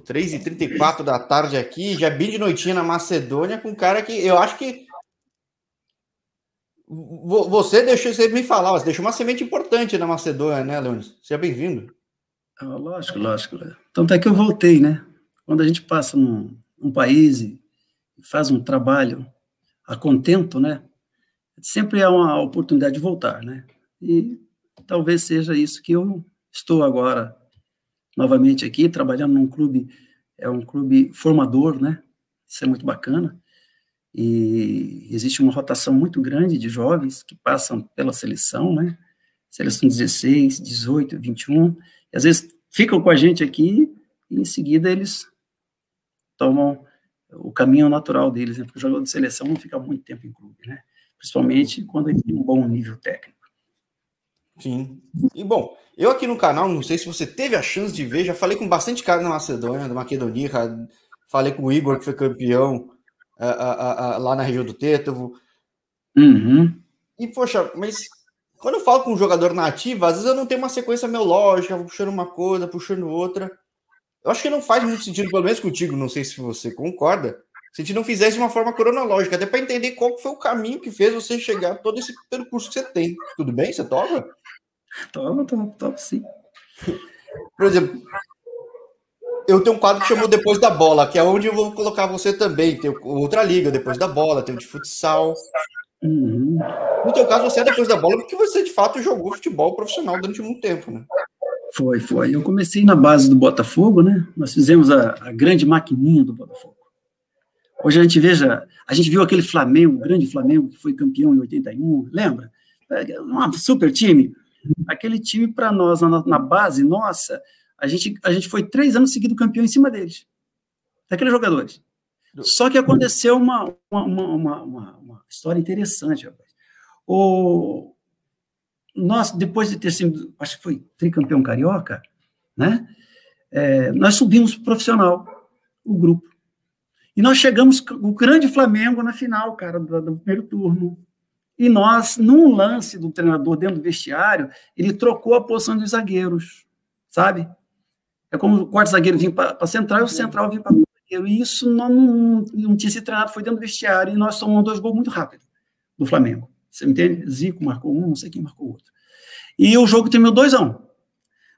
3h34 da tarde aqui, já bem de noitinha na Macedônia, com um cara que eu acho que. Você deixou, você me falar, você deixou uma semente importante na Macedônia, né, Leonis? Seja bem-vindo. Ah, lógico, lógico. Então até que eu voltei, né? Quando a gente passa num, num país e faz um trabalho a contento, né? Sempre é uma oportunidade de voltar, né? E talvez seja isso que eu estou agora novamente aqui, trabalhando num clube, é um clube formador, né? Isso é muito bacana. E existe uma rotação muito grande de jovens que passam pela seleção, né? Seleção 16, 18, 21, e às vezes ficam com a gente aqui e em seguida eles tomam o caminho natural deles, né? Porque o jogador de seleção não fica muito tempo em clube, né? Principalmente quando ele tem um bom nível técnico. Sim. E bom, eu aqui no canal, não sei se você teve a chance de ver, já falei com bastante cara na Macedônia, da Macedonia, falei com o Igor, que foi campeão uh, uh, uh, lá na região do Têtavo. Uhum. E, poxa, mas quando eu falo com um jogador nativo, às vezes eu não tenho uma sequência melódica, vou puxando uma coisa, puxando outra. Eu acho que não faz muito sentido, pelo menos contigo, não sei se você concorda, se a gente não fizesse de uma forma cronológica, até para entender qual foi o caminho que fez você chegar a todo esse percurso que você tem. Tudo bem? Você topa? Toma, toma, toma sim. Por exemplo, eu tenho um quadro que chamou Depois da Bola, que é onde eu vou colocar você também. Tem outra liga, Depois da Bola, tem o de futsal. Uhum. No teu caso, você é Depois da Bola porque você, de fato, jogou futebol profissional durante muito tempo, né? Foi, foi. Eu comecei na base do Botafogo, né? Nós fizemos a, a grande maquininha do Botafogo. Hoje a gente veja, a gente viu aquele Flamengo, o grande Flamengo, que foi campeão em 81, lembra? É, um super time. Aquele time, para nós, na, na, base nossa, a gente, a gente foi três anos seguidos campeão em cima deles, daqueles jogadores. Só que aconteceu uma, uma, uma, uma, uma história interessante, rapaz. O, nós, depois de ter sido, acho que foi tricampeão carioca, né? É, nós subimos profissional, o grupo. E nós chegamos o grande Flamengo na final, cara, do, do, primeiro turno. E nós, num lance do treinador dentro do vestiário, ele trocou a posição dos zagueiros, sabe? É como o quarto zagueiro vinha para central e o central vinha para o zagueiro. E isso não, não, não, tinha se treinado, foi dentro do vestiário. E nós somos dois gols muito rápido do Flamengo. Você me entende? Zico marcou um, não sei quem marcou outro. E o jogo terminou 2 a 1 um.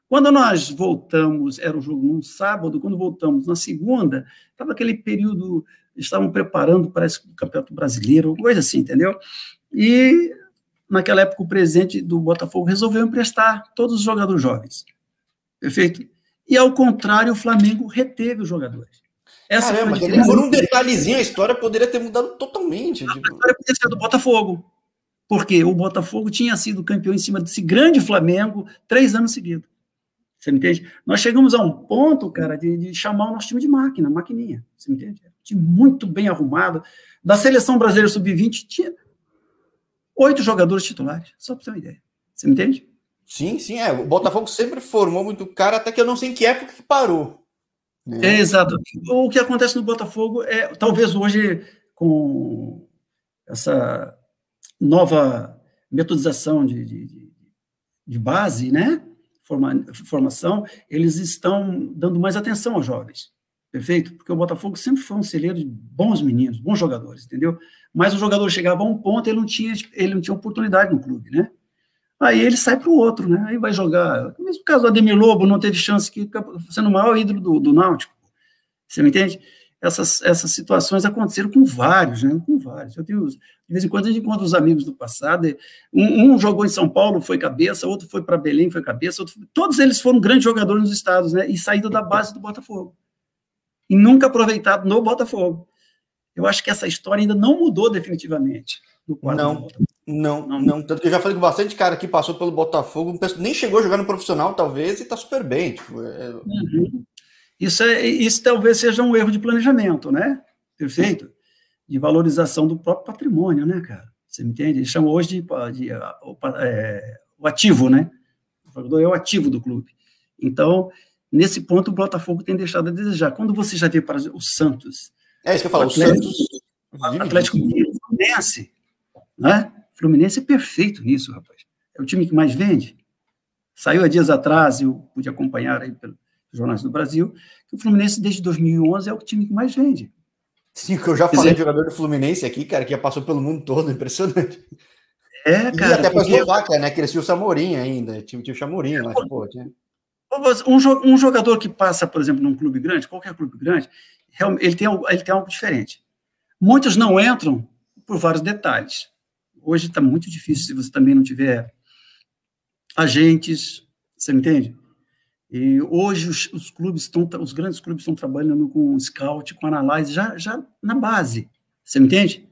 Quando nós voltamos, era o jogo num sábado, quando voltamos na segunda, estava aquele período, estavam preparando para esse campeonato brasileiro, coisa assim, entendeu? E naquela época o presidente do Botafogo resolveu emprestar todos os jogadores jovens. Perfeito? E ao contrário, o Flamengo reteve os jogadores. Essa Caramba, foi a por um detalhezinho, a história poderia ter mudado totalmente. A tipo... história poderia ser do Botafogo. Porque o Botafogo tinha sido campeão em cima desse grande Flamengo três anos seguidos. Você me entende? Nós chegamos a um ponto, cara, de, de chamar o nosso time de máquina, maquininha. Você me entende? Um time muito bem arrumado. Da seleção brasileira sub-20, tinha oito jogadores titulares, só para ter uma ideia. Você me entende? Sim, sim, é. O Botafogo sempre formou muito cara, até que eu não sei em que época que parou. É, exato. O que acontece no Botafogo é, talvez hoje, com essa nova metodização de, de, de base, né? Forma, formação, eles estão dando mais atenção aos jovens, perfeito? Porque o Botafogo sempre foi um celeiro de bons meninos, bons jogadores, entendeu? Mas o jogador chegava a um ponto, ele não tinha, ele não tinha oportunidade no clube, né? Aí ele sai para o outro, né? Aí vai jogar. No mesmo caso, o Ademir Lobo não teve chance, que sendo o maior ídolo do, do Náutico. Você me entende? essas, essas situações aconteceram com vários, né? Com vários. Eu tenho, de vez em quando a gente encontra os amigos do passado. Um, um jogou em São Paulo, foi cabeça, outro foi para Belém, foi cabeça, outro, todos eles foram grandes jogadores nos estados, né? E saíram da base do Botafogo. E nunca aproveitado no Botafogo. Eu acho que essa história ainda não mudou definitivamente. Não, não, não, não. Tanto que eu já falei com bastante cara que passou pelo Botafogo, nem chegou a jogar no profissional, talvez, e está super bem. Tipo, é... uhum. Isso, é, isso talvez seja um erro de planejamento, né? Perfeito? De valorização do próprio patrimônio, né, cara? Você me entende? Eles chamam hoje de, de é, o ativo, né? O jogador é o ativo do clube. Então, nesse ponto, o Botafogo tem deixado a desejar. Quando você já vê para o Santos. É isso que eu falo, o, Atlético, o Santos. Atlético Mineiro, Fluminense. Né? Fluminense é perfeito nisso, rapaz. É o time que mais vende. Saiu há dias atrás, eu pude acompanhar aí pelo, jornais do Brasil, que o Fluminense, desde 2011, é o time que mais vende. Sim, que eu já falei de jogador do Fluminense aqui, cara, que já passou pelo mundo todo, impressionante. É, cara. E até para Eslováquia, né? Que eles tinham o Samorim ainda, tinha, tinha o Chamorim lá. Pô, tinha... um, jogador que passa, por exemplo, num clube grande, qualquer clube grande, ele tem, ele tem algo diferente. Muitos não entram por vários detalhes. Hoje está muito difícil se você também não tiver agentes, você me entende? E hoje os, os, clubes estão, os grandes clubes estão trabalhando com scout, com análise já, já na base, você me entende?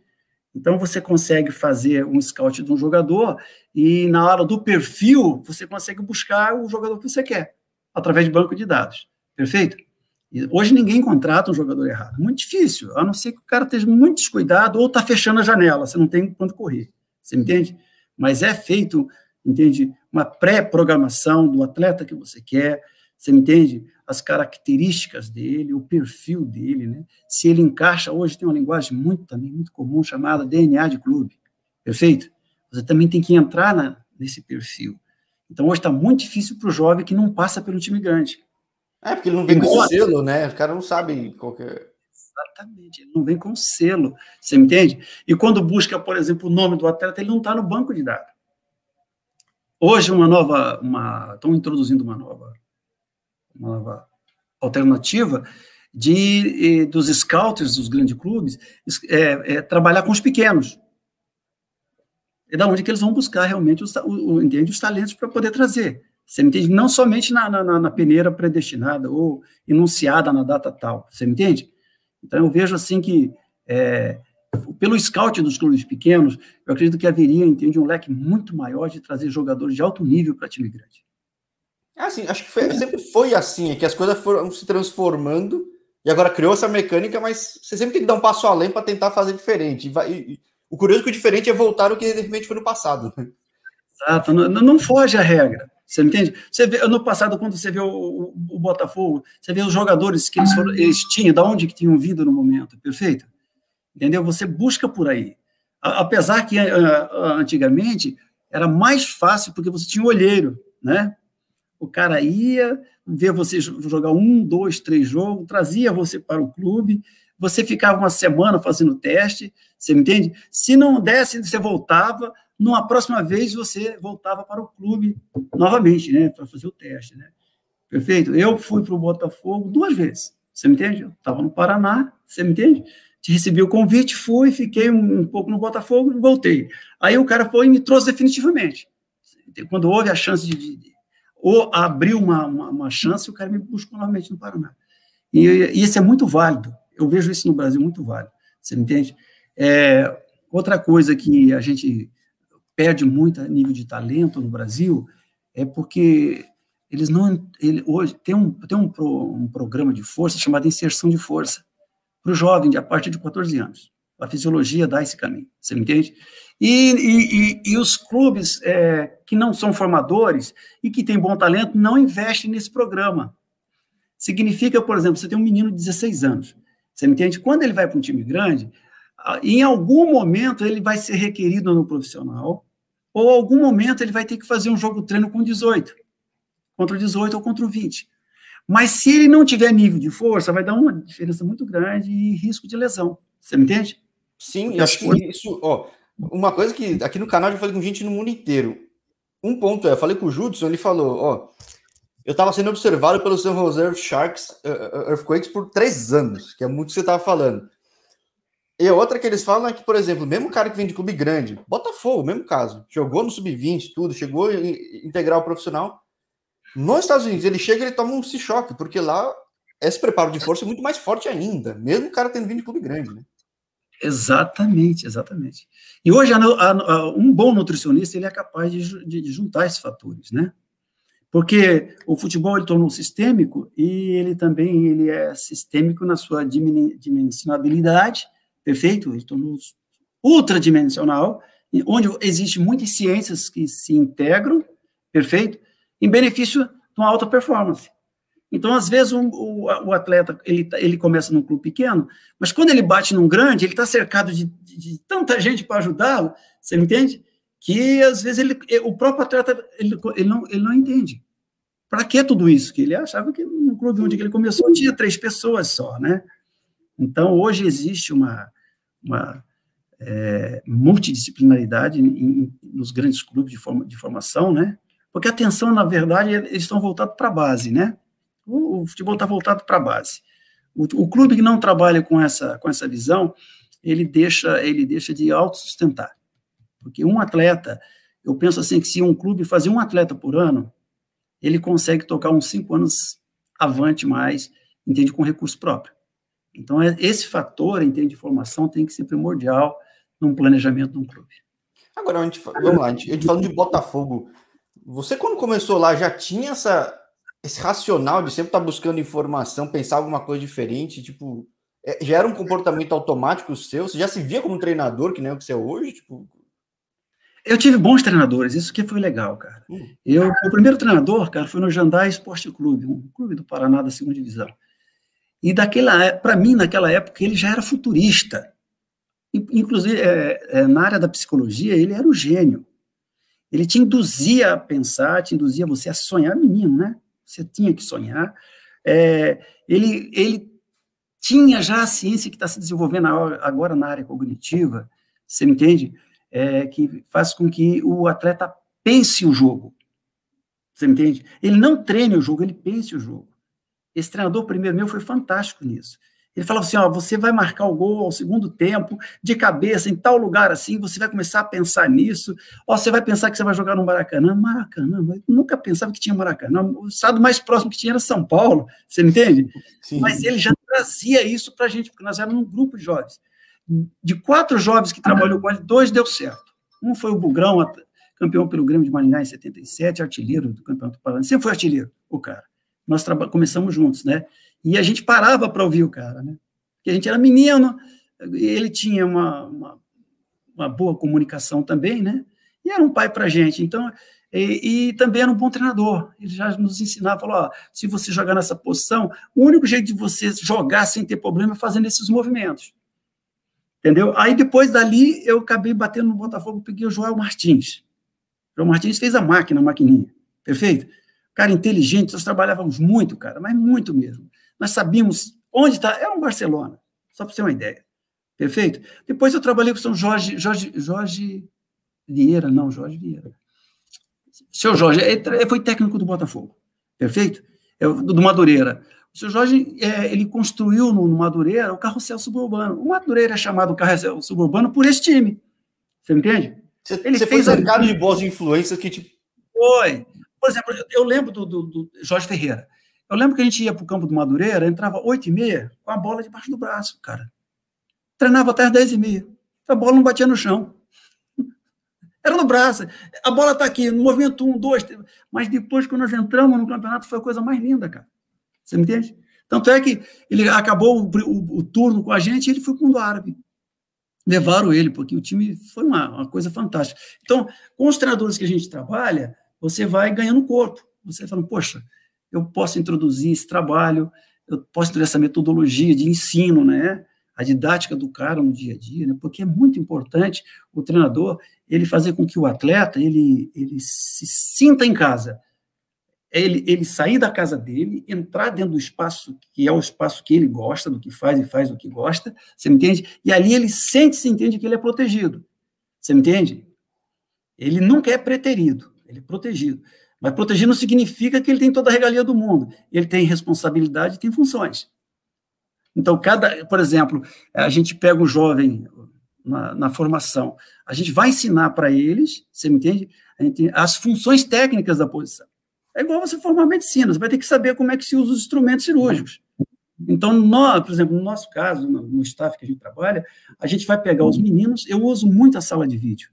Então você consegue fazer um scout de um jogador e na hora do perfil você consegue buscar o jogador que você quer através de banco de dados, perfeito? E hoje ninguém contrata um jogador errado, muito difícil, a não ser que o cara esteja muito descuidado ou está fechando a janela, você não tem quanto correr, você entende? Mas é feito entende? Uma pré-programação do atleta que você quer, você entende? As características dele, o perfil dele, né? Se ele encaixa, hoje tem uma linguagem muito também muito comum chamada DNA de clube, perfeito? Você também tem que entrar na, nesse perfil. Então hoje está muito difícil para o jovem que não passa pelo time grande. É, porque ele não vem com selo, né? Os caras não sabem qual é. Exatamente, ele não vem com selo, você me entende? E quando busca, por exemplo, o nome do atleta, ele não está no banco de dados. Hoje, uma nova, uma, estão introduzindo uma nova, uma nova alternativa de, dos scouts dos grandes clubes é, é, trabalhar com os pequenos. É da onde que eles vão buscar realmente os, o, entende, os talentos para poder trazer. Você me entende? Não somente na, na, na, peneira predestinada ou enunciada na data tal. Você me entende? Então, eu vejo assim que é, pelo scout dos clubes pequenos, eu acredito que haveria, entende, um leque muito maior de trazer jogadores de alto nível para time grande. É assim, acho que foi, sempre foi assim, é que as coisas foram se transformando e agora criou essa mecânica, mas você sempre tem que dar um passo além para tentar fazer diferente. E vai, e, o curioso é que o diferente é voltar o que de repente foi no passado. Exato, não, não foge a regra. Você entende? Você vê, no passado, quando você vê o, o, o Botafogo, você vê os jogadores que eles, foram, eles tinham, da onde que tinham vindo no momento, perfeito? entendeu? Você busca por aí. Apesar que antigamente era mais fácil porque você tinha um olheiro, né? O cara ia ver você jogar um, dois, três jogos, trazia você para o clube, você ficava uma semana fazendo teste, você me entende? Se não desse, você voltava, numa próxima vez você voltava para o clube novamente, né? Para fazer o teste, né? Perfeito? Eu fui para o Botafogo duas vezes, você me entende? Eu estava no Paraná, você me entende? recebi o convite, fui, fiquei um, um pouco no Botafogo e voltei. Aí o cara foi e me trouxe definitivamente. Quando houve a chance de, de, de ou abriu uma, uma, uma, chance, o cara me buscou novamente no Paraná. E, e, isso é muito válido. Eu vejo isso no Brasil muito válido. Você me entende? É, outra coisa que a gente perde muito a nível de talento no Brasil é porque eles não. Ele, hoje tem, um, tem um, pro, um programa de força chamado inserção de força para o jovem a partir de 14 anos. A fisiologia dá esse caminho, você me entende? E, e, e os clubes é, que não são formadores e que têm bom talento não investem nesse programa. Significa, por exemplo, você tem um menino de 16 anos, você me entende? Quando ele vai para um time grande, em algum momento ele vai ser requerido no profissional, ou algum momento ele vai ter que fazer um jogo treino com 18, contra o 18 ou contra o 20. Mas se ele não tiver nível de força, vai dar uma diferença muito grande e risco de lesão. Você me entende? Sim, acho que isso, ó, uma coisa que aqui no canal eu falei com gente no mundo inteiro. Um ponto é, eu falei com o Judson, ele falou, ó, eu estava sendo observado pelo San Jose Sharks uh, Earthquakes por três anos, que é muito que você estava falando. E outra que eles falam é que, por exemplo, mesmo cara que vem de clube grande, Botafogo, mesmo caso, jogou no sub-20, tudo, chegou a integrar o profissional, nos Estados Unidos, ele chega e ele toma um se choque, porque lá esse preparo de força é muito mais forte ainda, mesmo o cara tendo vindo de clube grande, né? Exatamente, exatamente. E hoje, a, a, um bom nutricionista ele é capaz de, de, de, juntar esses fatores, né? Porque o futebol ele tornou sistêmico e ele também ele é sistêmico na sua dimensionabilidade, perfeito? Ele tornou ultradimensional, onde existe muitas ciências que se integram, perfeito? em benefício de uma alta performance. Então, às vezes, um, o, o, atleta ele, tá, ele começa num clube pequeno, mas quando ele bate num grande, ele está cercado de, de, de, tanta gente para ajudá-lo, você me entende? Que às vezes ele, o próprio atleta ele, ele, não, ele não entende. Para que tudo isso? Que ele achava que no clube onde ele começou tinha três pessoas só, né? Então, hoje existe uma, uma é, multidisciplinaridade em, em, nos grandes clubes de, forma, de formação, né? Porque a atenção, na verdade, eles estão voltados para a base, né? O, o futebol está voltado para a base. O, o, clube que não trabalha com essa, com essa visão, ele deixa, ele deixa de autossustentar. Porque um atleta, eu penso assim, que se um clube fazer um atleta por ano, ele consegue tocar uns cinco anos avante mais, entende, com recurso próprio. Então, é, esse fator, entende, de formação tem que ser primordial num planejamento de um clube. Agora, a gente, vamos lá, a gente, a gente falando de Botafogo, você quando começou lá já tinha essa, esse racional de sempre estar buscando informação, pensar alguma coisa diferente, tipo, é, já era um comportamento automático seu? Você já se via como um treinador, que nem o que você é hoje? Tipo... Eu tive bons treinadores, isso que foi legal, cara. Hum. Eu, o primeiro treinador, cara, foi no Jandai Esporte Clube, um clube do Paraná da segunda divisão. E daquela, para mim, naquela época, ele já era futurista. Inclusive, é, é, na área da psicologia, ele era o gênio. Ele te induzia a pensar, te induzia você a sonhar, menino, né? Você tinha que sonhar. É, ele, ele tinha já a ciência que está se desenvolvendo agora na área cognitiva, você me entende? É, que faz com que o atleta pense o jogo. Você me entende? Ele não treine o jogo, ele pense o jogo. Esse treinador primeiro meu foi fantástico nisso. Ele falava assim: ó, você vai marcar o gol ao segundo tempo, de cabeça, em tal lugar assim, você vai começar a pensar nisso. Ó, você vai pensar que você vai jogar no Maracanã. Maracanã, eu nunca pensava que tinha Maracanã. O estado mais próximo que tinha era São Paulo, você me entende? Sim. Mas ele já trazia isso para a gente, porque nós éramos um grupo de jovens. De quatro jovens que trabalhou com ele, dois deu certo. Um foi o Bugrão, campeão pelo Grêmio de Maringá em 77, artilheiro do Campeonato Paranaense. Sempre foi artilheiro, o cara nós começamos juntos, né? E a gente parava para ouvir o cara, né? Porque a gente era menino, ele tinha uma, uma, uma boa comunicação também, né? E era um pai para a gente. Então, e, e, também era um bom treinador. Ele já nos ensinava, falou: ó, se você jogar nessa posição, o único jeito de você jogar sem ter problema é fazendo esses movimentos. Entendeu? Aí depois dali eu acabei batendo no Botafogo, peguei o João Martins. O João Martins fez a máquina, a maquininha. Perfeito? Cara inteligente, nós trabalhávamos muito, cara, mas muito mesmo. Nós sabíamos onde está, era um Barcelona, só para você ter uma ideia. Perfeito? Depois eu trabalhei com o São Jorge, Jorge, Jorge Vieira, não, Jorge Vieira. Seu Jorge, ele foi técnico do Botafogo, perfeito? É, do Madureira. O seu Jorge, é, ele construiu no, Madureira o carrossel suburbano. O Madureira é chamado carrossel suburbano por esse time. Você entende? Você, ele você fez foi cercado de boas influências que te... Foi. Por exemplo, eu lembro do, do, do Jorge Ferreira. Eu lembro que a gente ia para o campo do Madureira, entrava 8 e meia com a bola debaixo do braço, cara. Treinava até as 10 e meia. A bola não batia no chão. Era no braço. A bola está aqui, no movimento 1, 2, mas depois que nós entramos no campeonato foi a coisa mais linda, cara. Você me entende? Tanto é que ele acabou o, o, o turno com a gente e ele foi para o árabe. Levaram ele, porque o time foi uma, uma coisa fantástica. Então, com os treinadores que a gente trabalha, você vai ganhando corpo. Você fala, poxa, eu posso introduzir esse trabalho, eu posso introduzir essa metodologia de ensino, né? A didática do cara no dia a dia, né? Porque é muito importante o treinador ele fazer com que o atleta ele, ele se sinta em casa. Ele, ele sair da casa dele, entrar dentro do espaço que é o espaço que ele gosta, do que faz e faz o que gosta, você me entende? E ali ele sente, se entende que ele é protegido. Você me entende? Ele nunca é preterido ele é protegido. Mas protegido não significa que ele tem toda a regalia do mundo. Ele tem responsabilidade e tem funções. Então, cada, por exemplo, a gente pega o jovem na, na formação, a gente vai ensinar para eles, você me entende? As funções técnicas da posição. É igual você formar medicina, você vai ter que saber como é que se usa os instrumentos cirúrgicos. Então, nós, por exemplo, no nosso caso, no, no staff que a gente trabalha, a gente vai pegar os meninos, eu uso muito a sala de vídeo.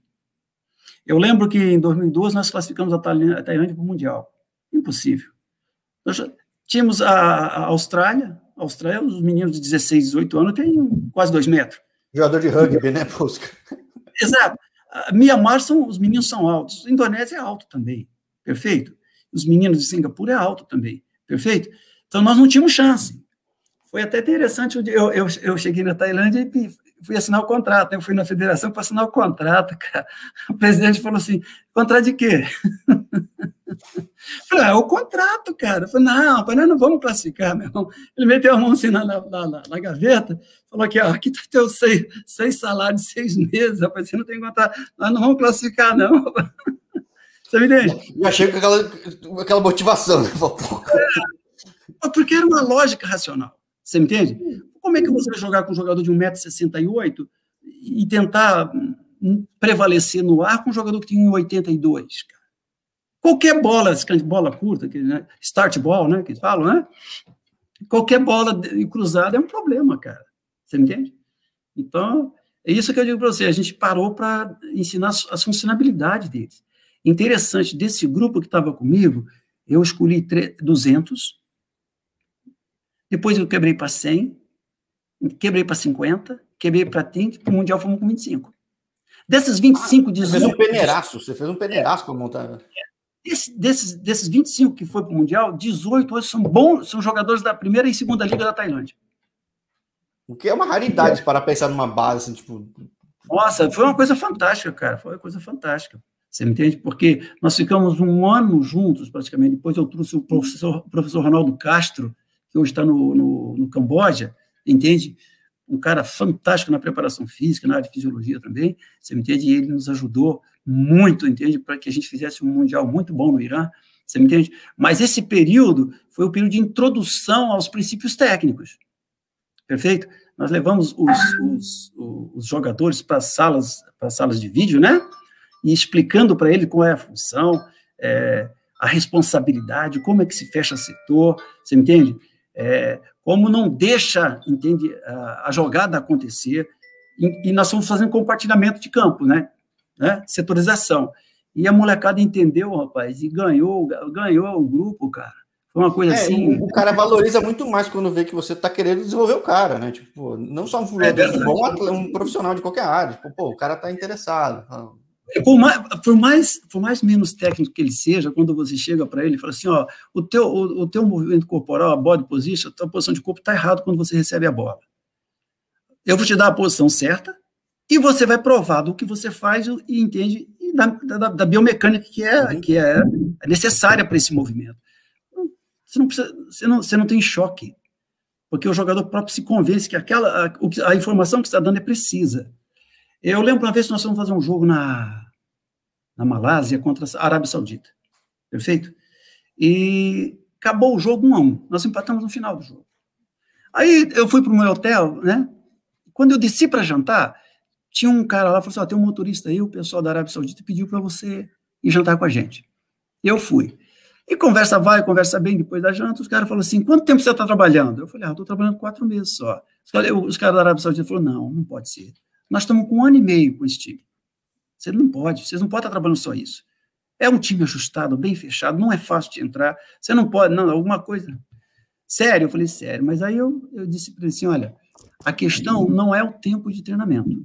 Eu lembro que em 2012 nós classificamos a Tailândia para o Mundial. Impossível. Nós tínhamos a, a Austrália, a Austrália, os meninos de 16, 18 anos têm quase dois metros. Jogador de rugby, né, Pusca? Exato. A Mianmar, são, os meninos são altos. A Indonésia é alto também. Perfeito? Os meninos de Singapura é alto também. Perfeito? Então nós não tínhamos chance. Foi até interessante, eu, eu, eu cheguei na Tailândia e fui assinar o contrato, né? eu fui na federação para assinar o contrato, cara. O presidente falou assim, contrato de quê? falei, ah, é o contrato, cara. Eu falei, não, nós não vamos classificar, meu irmão. Ele meteu a mão assim na, na, na, na gaveta, falou aqui, ó, aqui está teu seis, seis salários de seis meses, rapaz, você não tem contrato, nós não vamos classificar, não. Você me entende? Eu achei com aquela, aquela motivação, né? Porque era uma lógica racional. Você me entende? Como é que você vai jogar com um jogador de 1,68m e tentar prevalecer no ar com um jogador que tem 1,82m, cara? Qualquer bola, bola curta, né? start ball, né, que falam, né? Qualquer bola cruzada é um problema, cara. Você me entende? Então, é isso que eu digo para você. A gente parou para ensinar as funcionalidades deles. Interessante, desse grupo que estava comigo, eu escolhi 200, depois eu quebrei para 100, quebrei para 50, quebrei para 30, para o Mundial fomos com 25. Desses 25, ah, 18... Você fez um peneiraço, você fez um peneiraço para montar... Esse, desses, desses 25 que foi para o Mundial, 18 hoje são bons, são jogadores da primeira e segunda liga da Tailândia. O que é uma raridade para pensar numa base, assim, tipo... Nossa, foi uma coisa fantástica, cara, foi uma coisa fantástica. Você me entende? Porque nós ficamos um ano juntos, praticamente. Depois eu trouxe o professor, professor Ronaldo Castro, que hoje está no, no, no Camboja, entende? Um cara fantástico na preparação física, na área de fisiologia também. Você me entende? E ele nos ajudou muito, entende? Para que a gente fizesse um mundial muito bom no Irã. Você me entende? Mas esse período foi o período de introdução aos princípios técnicos. Perfeito? Nós levamos os, os, os jogadores para salas, para salas de vídeo, né? e explicando para ele qual é a função, é, a responsabilidade, como é que se fecha setor, você entende? É, como não deixa, entende, a, jogada acontecer, e, e, nós fomos fazendo compartilhamento de campo, né? né? Setorização. E a molecada entendeu, rapaz, e ganhou, ganhou o grupo, cara. Foi uma coisa é, assim. O cara valoriza muito mais quando vê que você está querendo desenvolver o cara, né? Tipo, não só um jogador é bom, um profissional de qualquer área. Tipo, pô, o cara está interessado. Por mais, por mais, por mais menos técnico que ele seja, quando você chega para ele e fala assim, ó, o teu, o, o, teu movimento corporal, a body position, a tua posição de corpo está errado quando você recebe a bola. Eu vou te dar a posição certa e você vai provar do que você faz e entende e da, da, da biomecânica que é, uhum. que é necessária para esse movimento. Você não, precisa, você, não, você não tem choque, porque o jogador próprio se convence que aquela, a, a informação que está dando é precisa. Eu lembro uma vez que nós fomos fazer um jogo na, na Malásia contra a Arábia Saudita. Perfeito? E acabou o jogo um a um. Nós empatamos no final do jogo. Aí eu fui para o meu hotel, né? Quando eu desci para jantar, tinha um cara lá, falou assim: tem um motorista aí, o pessoal da Arábia Saudita pediu para você ir jantar com a gente. Eu fui. E conversa vai, conversa bem, depois da janta, os caras falaram assim: quanto tempo você está trabalhando? Eu falei: ah, estou trabalhando quatro meses só. Os caras da Arábia Saudita falaram: não, não pode ser. Nós estamos com um ano e meio com esse time. Você não pode, vocês não podem estar trabalhando só isso. É um time ajustado, bem fechado, não é fácil de entrar. Você não pode, não, alguma coisa. Sério, eu falei, sério. Mas aí eu, eu disse para ele assim: olha, a questão não é o tempo de treinamento.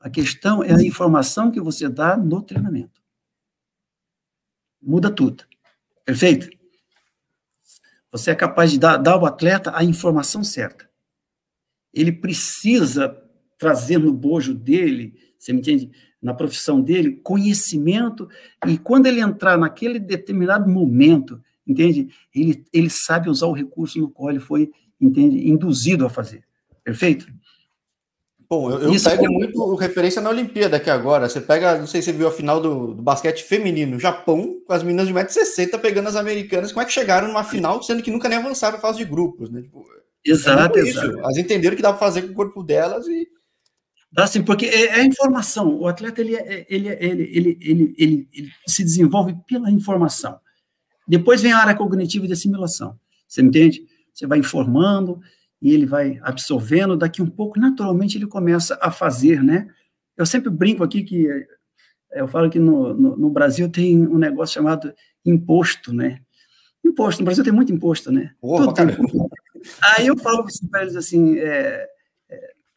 A questão é a informação que você dá no treinamento. Muda tudo. Perfeito? Você é capaz de dar, dar ao atleta a informação certa. Ele precisa trazer no bojo dele, você me entende? Na profissão dele, conhecimento, e quando ele entrar naquele determinado momento, entende? Ele, ele sabe usar o recurso no qual ele foi, entende? Induzido a fazer. Perfeito? Bom, eu, eu Isso pego é... muito referência na Olimpíada aqui agora. Você pega, não sei se você viu a final do, do basquete feminino, Japão, com as meninas de 1,60m pegando as americanas. Como é que chegaram numa final, sendo que nunca nem avançaram a fase de grupos, né? Tipo, exato, é exato. Elas entenderam que dava para fazer com o corpo delas e Assim, porque é, é informação. O atleta ele, é, ele, ele, ele, ele, ele, ele se desenvolve pela informação. Depois vem a área cognitiva de assimilação. Você entende? Você vai informando e ele vai absorvendo. Daqui um pouco, naturalmente, ele começa a fazer, né? Eu sempre brinco aqui que eu falo que no, no, no Brasil tem um negócio chamado imposto, né? Imposto. No Brasil tem muito imposto, né? Porra, Tudo. Aí eu falo para eles assim, é,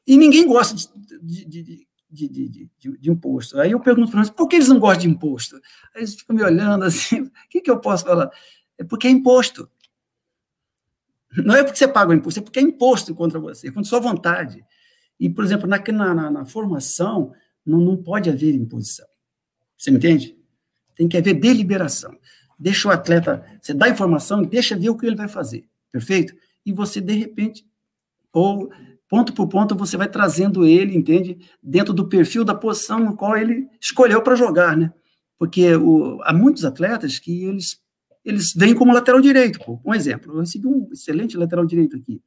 e ninguém gosta de, de, de, de, imposto. Aí eu pergunto para eles, por que eles não gostam de imposto? Aí eles ficam me olhando assim, o que, que eu posso falar? É porque é imposto. Não é porque você paga o imposto, é porque é imposto contra você, contra sua vontade. E, por exemplo, na, na, na formação, não, não pode haver imposição. Você me entende? Tem que haver deliberação. Deixa o atleta, você dá informação deixa ver o que ele vai fazer, perfeito? E você, de repente, ou ponto por ponto, você vai trazendo ele, entende? Dentro do perfil da posição no qual ele escolheu para jogar, né? Porque o, há muitos atletas que eles, eles vêm como lateral direito. Pô. Um exemplo, eu recebi um excelente lateral direito aqui.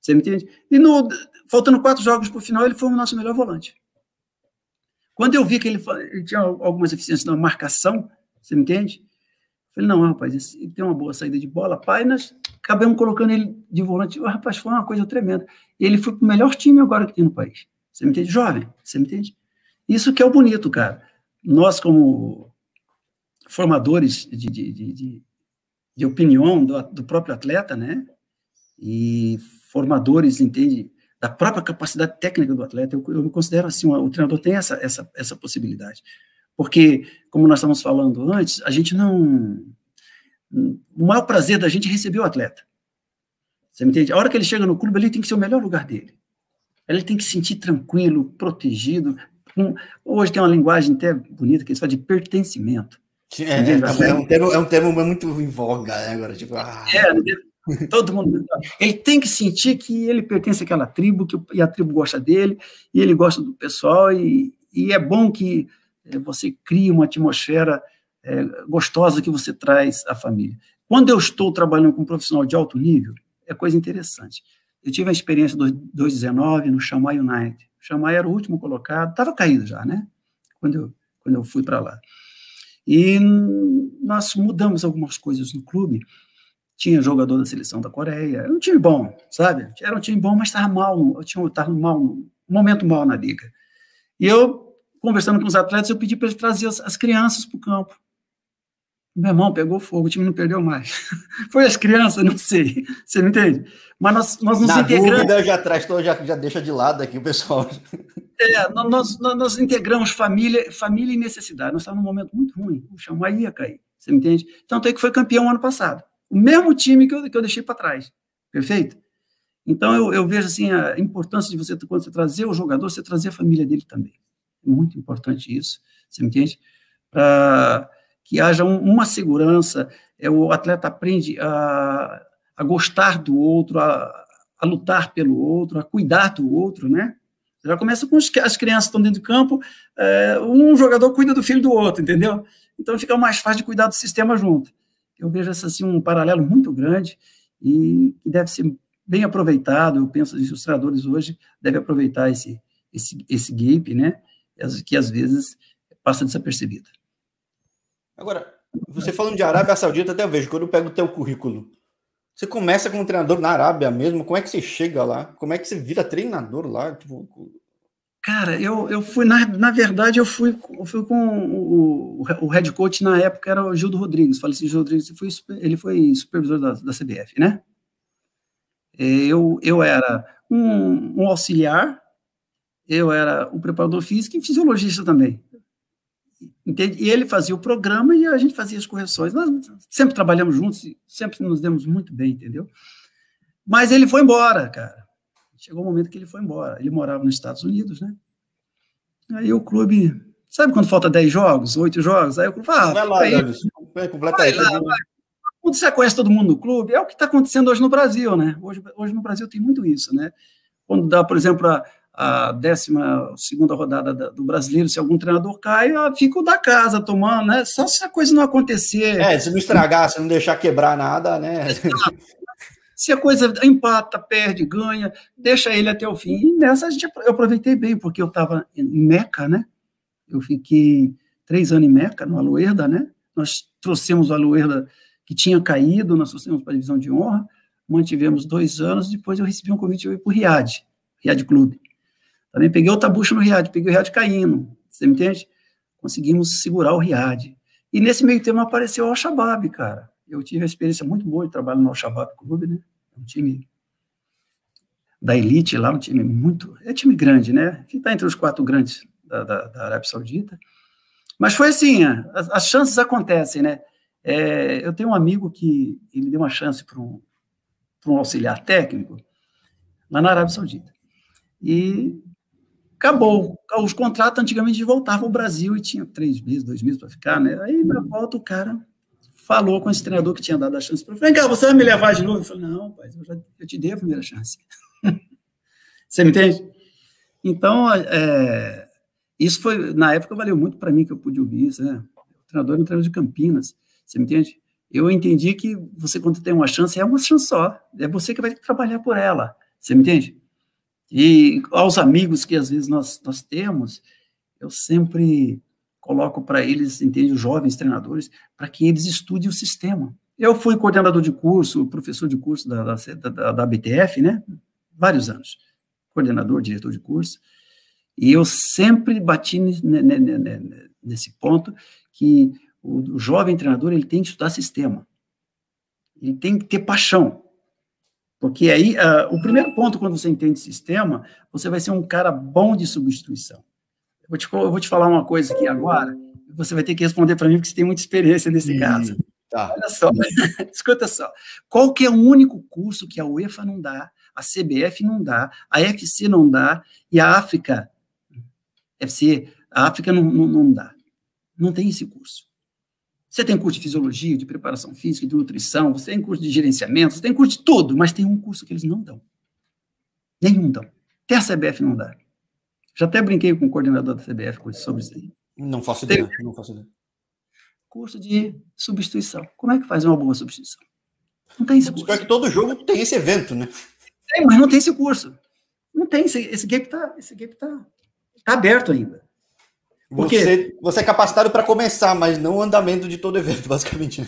Você me entende? E no, faltando quatro jogos para o final, ele foi o nosso melhor volante. Quando eu vi que ele, ele tinha algumas eficiências na marcação, você me entende? Falei, não, rapaz, tem uma boa saída de bola, nós acabamos colocando ele de volante. Oh, rapaz, foi uma coisa tremenda. E ele foi para o melhor time agora que tem no país. Você me entende? Jovem, você me entende? Isso que é o bonito, cara. Nós, como formadores de, de, de, de opinião do, do, próprio atleta, né? E formadores, entende? da própria capacidade técnica do atleta. Eu, eu considero assim, o treinador tem essa, essa, essa possibilidade. Porque, como nós estávamos falando antes, a gente não. O maior prazer da gente é receber o atleta. Você me entende? A hora que ele chega no clube, ele tem que ser o melhor lugar dele. Ele tem que se sentir tranquilo, protegido. Um, hoje tem uma linguagem até bonita que eles falam de pertencimento. É, é, é, um termo, é um termo muito em voga né, agora. Tipo, ah. É, Todo mundo. Ele tem que sentir que ele pertence àquela tribo, que e a tribo gosta dele, e ele gosta do pessoal, e, e é bom que você crie uma atmosfera é, gostosa que você traz à família. Quando eu estou trabalhando com um profissional de alto nível, é coisa interessante. Eu tive a experiência do 2019 no Xamai United. O Xamai era o último colocado, estava caído já, né? Quando eu, quando eu fui para lá. E nós mudamos algumas coisas no clube, tinha jogador da seleção da Coreia, era um time bom, sabe? Era um time bom, mas estava mal, tinha estava mal, um momento mal na liga. E eu, conversando com os atletas, eu pedi para eles trazer as, as crianças para o campo. Meu irmão pegou fogo, o time não perdeu mais. Foi as crianças, não sei. Você me entende? Mas nós, nós nos Na integramos. Dúvida, já traz, já, já deixa de lado aqui o pessoal. É, nós, nós, nós, integramos família, família e necessidade. Nós estávamos num momento muito ruim. O chão ia cair. Você me entende? Tanto é que foi campeão ano passado o mesmo time que eu, que eu deixei para trás. Perfeito? Então, eu, eu, vejo assim a importância de você, quando você trazer o jogador, você trazer a família dele também. Muito importante isso, você me entende? Para que haja um, uma segurança, é, o atleta aprende a, a gostar do outro, a, a, lutar pelo outro, a cuidar do outro, né? Já começa com as crianças que estão dentro do campo, é, um jogador cuida do filho do outro, entendeu? Então fica mais fácil de cuidar do sistema junto eu vejo assim, um paralelo muito grande e deve ser bem aproveitado. Eu penso que os ilustradores hoje devem aproveitar esse, esse, esse gap, né, que às vezes passa desapercebido. Agora, você falando de Arábia Saudita, até eu vejo, quando eu pego o teu currículo, você começa como treinador na Arábia mesmo, como é que você chega lá? Como é que você vira treinador lá? Tipo, Cara, eu, eu fui, na, na verdade, eu fui, eu fui com o, o head coach na época, era o Gildo Rodrigues, falei assim, Gildo Rodrigues, ele foi, ele foi supervisor da, da CBF, né? Eu, eu era um, um auxiliar, eu era o preparador físico e fisiologista também. Entende? E ele fazia o programa e a gente fazia as correções. Nós sempre trabalhamos juntos, sempre nos demos muito bem, entendeu? Mas ele foi embora, cara. Chegou o um momento que ele foi embora. Ele morava nos Estados Unidos, né? Aí o clube. Sabe quando falta 10 jogos, 8 jogos? Aí o clube fala. Ah, vai lá, aí, vai, vai lá, vai. Você conhece todo mundo no clube? É o que está acontecendo hoje no Brasil, né? Hoje, hoje no Brasil tem muito isso, né? Quando dá, por exemplo, a, a 12 rodada do brasileiro, se algum treinador cai, fica o da casa tomando, né? Só se a coisa não acontecer. É, se não estragar, se não deixar quebrar nada, né? Se a coisa empata, perde, ganha, deixa ele até o fim. E nessa a gente, eu aproveitei bem, porque eu estava em Meca, né? Eu fiquei três anos em Meca, no Aluerda, né? Nós trouxemos o Aluerda que tinha caído, nós trouxemos para a divisão de honra, mantivemos dois anos, depois eu recebi um convite para o Riad, Riad Clube. Também peguei o tabucho no Riad, peguei o Riad caindo, você me entende? Conseguimos segurar o Riad. E nesse meio tempo apareceu o Al-Shabaab, cara eu tive uma experiência muito boa de trabalho no Al-Shabaab Clube, né? Um time da elite lá, um time muito. É time grande, né? Está entre os quatro grandes da, da, da, Arábia Saudita. Mas foi assim: as, as chances acontecem, né? É, eu tenho um amigo que ele deu uma chance para um, um auxiliar técnico lá na Arábia Saudita. E acabou. Os contratos antigamente voltavam ao Brasil e tinha três meses, dois meses para ficar, né? Aí na volta o cara falou com esse treinador que tinha dado a chance para ele. Vem cá, você vai me levar de novo? Eu falei, não, pai, eu, já, eu te dei a primeira chance. você me entende? Então, é, isso foi, na época, valeu muito para mim que eu pude ouvir isso, né? O treinador era um treinador de Campinas, você me entende? Eu entendi que você, quando tem uma chance, é uma chance só. É você que vai trabalhar por ela, você me entende? E aos amigos que às vezes nós, nós temos, eu sempre coloco para eles, entende, os jovens treinadores, para que eles estudem o sistema. Eu fui coordenador de curso, professor de curso da, da, da, da BTF, né? Vários anos. Coordenador, diretor de curso. E eu sempre bati nesse ponto que o, jovem treinador ele tem que estudar sistema. Ele tem que ter paixão. Porque aí, uh, o primeiro ponto, quando você entende sistema, você vai ser um cara bom de substituição. Eu vou te, eu vou te falar uma coisa aqui agora, você vai ter que responder para mim, porque você tem muita experiência nesse caso. Tá. Olha só, escuta só. Qual que é o único curso que a UEFA não dá, a CBF não dá, a FC não dá, e a África, FC, a África não, não, não dá. Não tem esse curso. Você tem curso de fisiologia, de preparação física, de nutrição, você tem curso de gerenciamento, você tem curso de tudo, mas tem um curso que eles não dão. Nenhum dão. Até a CBF não dá. Já até brinquei com o coordenador da CBF sobre isso aí. Não faço ideia, tem... não faço ideia. Curso de substituição. Como é que faz uma boa substituição? Não tem esse curso. Espero que todo jogo tem esse evento, né? Tem, mas não tem esse curso. Não tem, esse, esse gap está tá, tá aberto ainda. Você, você é capacitado para começar, mas não o andamento de todo evento, basicamente.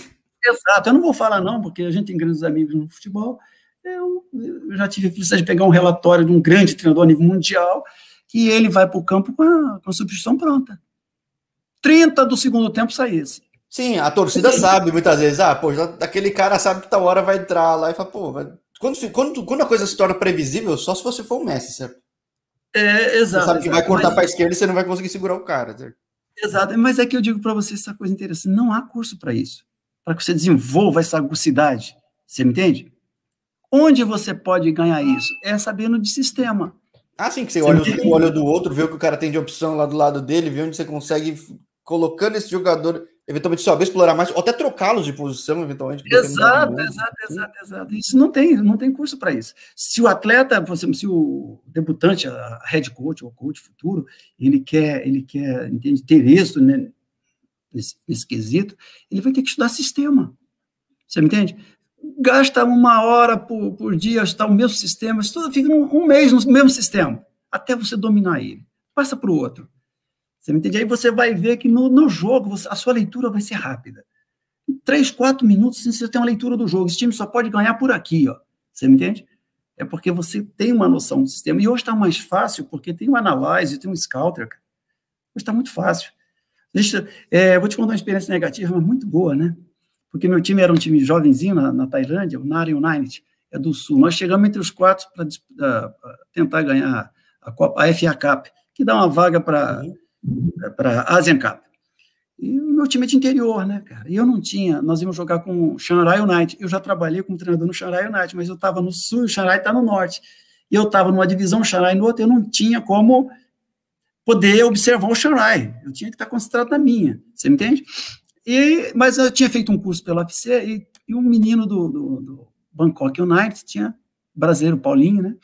Exato. Eu não vou falar não, porque a gente tem grandes amigos no futebol. Eu, eu já tive a felicidade de pegar um relatório de um grande treinador a nível mundial, que ele vai para o campo com a, com a substituição pronta. 30 do segundo tempo sai esse. Sim, a torcida Sim. sabe muitas vezes, ah, pô, já, aquele cara sabe que tal hora vai entrar lá e fala, pô, quando, quando, quando a coisa se torna previsível, só se você for o Messi, certo? É, exato. Você sabe que vai cortar mas... para a esquerda e você não vai conseguir segurar o cara. Certo? Exato, mas é que eu digo para você essa coisa interessante: não há curso para isso. Para que você desenvolva essa agucidade. Você me entende? Onde você pode ganhar isso? É sabendo de sistema. Ah, sim, que você, você olha o olho do outro, vê o que o cara tem de opção lá do lado dele, vê onde você consegue colocando esse jogador eventualmente só explorar mais, ou até trocá-los de posição, eventualmente. Exato, exato, exato, exato. Isso não tem, não tem curso para isso. Se o atleta, se o debutante, a head coach ou coach futuro, ele quer, ele quer entende, ter êxito né, nesse, nesse quesito, ele vai ter que estudar sistema. Você me entende? Gasta uma hora por, por dia, está o mesmo sistema, tudo fica um, um mês no mesmo sistema, até você dominar ele. Passa para o outro. Você me entende? Aí você vai ver que no, no jogo você, a sua leitura vai ser rápida. Em três, quatro minutos você tem uma leitura do jogo. Esse time só pode ganhar por aqui, ó. Você me entende? É porque você tem uma noção do sistema. E hoje está mais fácil porque tem uma análise, tem um scouter. Hoje está muito fácil. Deixa, é, vou te contar uma experiência negativa, mas muito boa, né? Porque meu time era um time jovenzinho na, na Tailândia, o Nara United, é do Sul. Nós chegamos entre os quatro para tentar ganhar a, Copa, a FA Cup, que dá uma vaga para uhum para Asian Cup. E o meu time é de interior, né, cara? E eu não tinha, nós íamos jogar com o Shanghai United. Eu já trabalhei como treinador no Shanghai United, mas eu estava no sul, o Shanghai está no norte. E eu estava numa divisão, o Shanghai no outro, eu não tinha como poder observar o Shanghai. Eu tinha que estar concentrado na minha, você me entende? E, mas eu tinha feito um curso pela UFC e, e um menino do, do, do Bangkok United, tinha brasileiro Paulinho, né?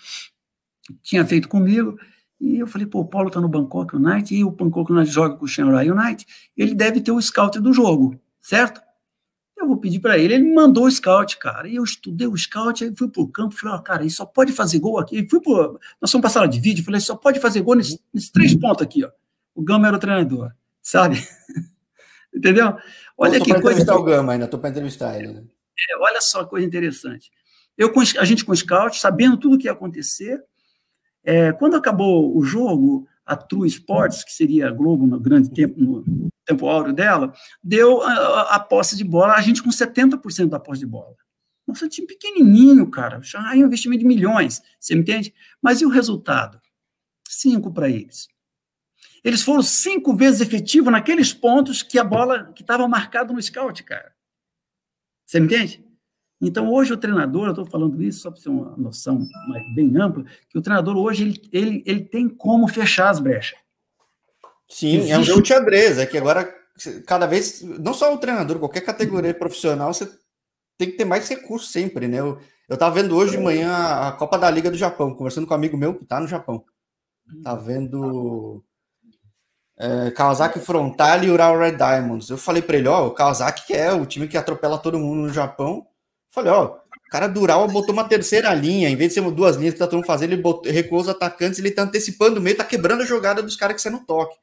Tinha feito comigo. E eu falei, pô, o Paulo tá no Bangkok United, e o Bangkok United joga com o Shanghai United, ele deve ter o scout do jogo, certo? Eu vou pedir para ele, ele me mandou o scout, cara, e eu estudei o scout, aí fui pro campo, falei, ó, oh, cara, ele só pode fazer gol aqui, e fui pro, nós fomos passar de vídeo, falei, só pode fazer gol nesses, nesses três pontos aqui, ó, o Gama era o treinador, sabe? Entendeu? Olha que coisa... entrevistar o Gama ainda, tô para entrevistar ele, né? É, olha só, coisa interessante. Eu, a gente com o scout, sabendo tudo o que ia acontecer, é, quando acabou o jogo, a True Sports, que seria a Globo no grande tempo, no tempo áureo dela, deu a, a posse de bola, a gente com 70% da posse de bola. Nossa, time pequenininho, cara. Já é um investimento de milhões, você me entende? Mas e o resultado? Cinco para eles. Eles foram cinco vezes efetivos naqueles pontos que a bola que estava marcada no scout, cara. Você me entende? Então, hoje o treinador, eu estou falando isso só para ter uma noção bem ampla, que o treinador hoje ele, ele, ele tem como fechar as brechas. Sim, Existe... é um jogo de xadrez, é que agora cada vez, não só o treinador, qualquer categoria profissional, você tem que ter mais recursos sempre, né? Eu, eu tava vendo hoje de manhã a Copa da Liga do Japão, conversando com um amigo meu que tá no Japão. Tá vendo é, Kawasaki Frontal e Ural Red Diamonds. Eu falei para ele, ó, o Kawasaki que é o time que atropela todo mundo no Japão. Falei, ó, o cara do Ural botou uma terceira linha, em vez de ser duas linhas que tá todo mundo fazendo, ele botou, recuou os atacantes, ele tá antecipando o meio, tá quebrando a jogada dos caras que você não toque.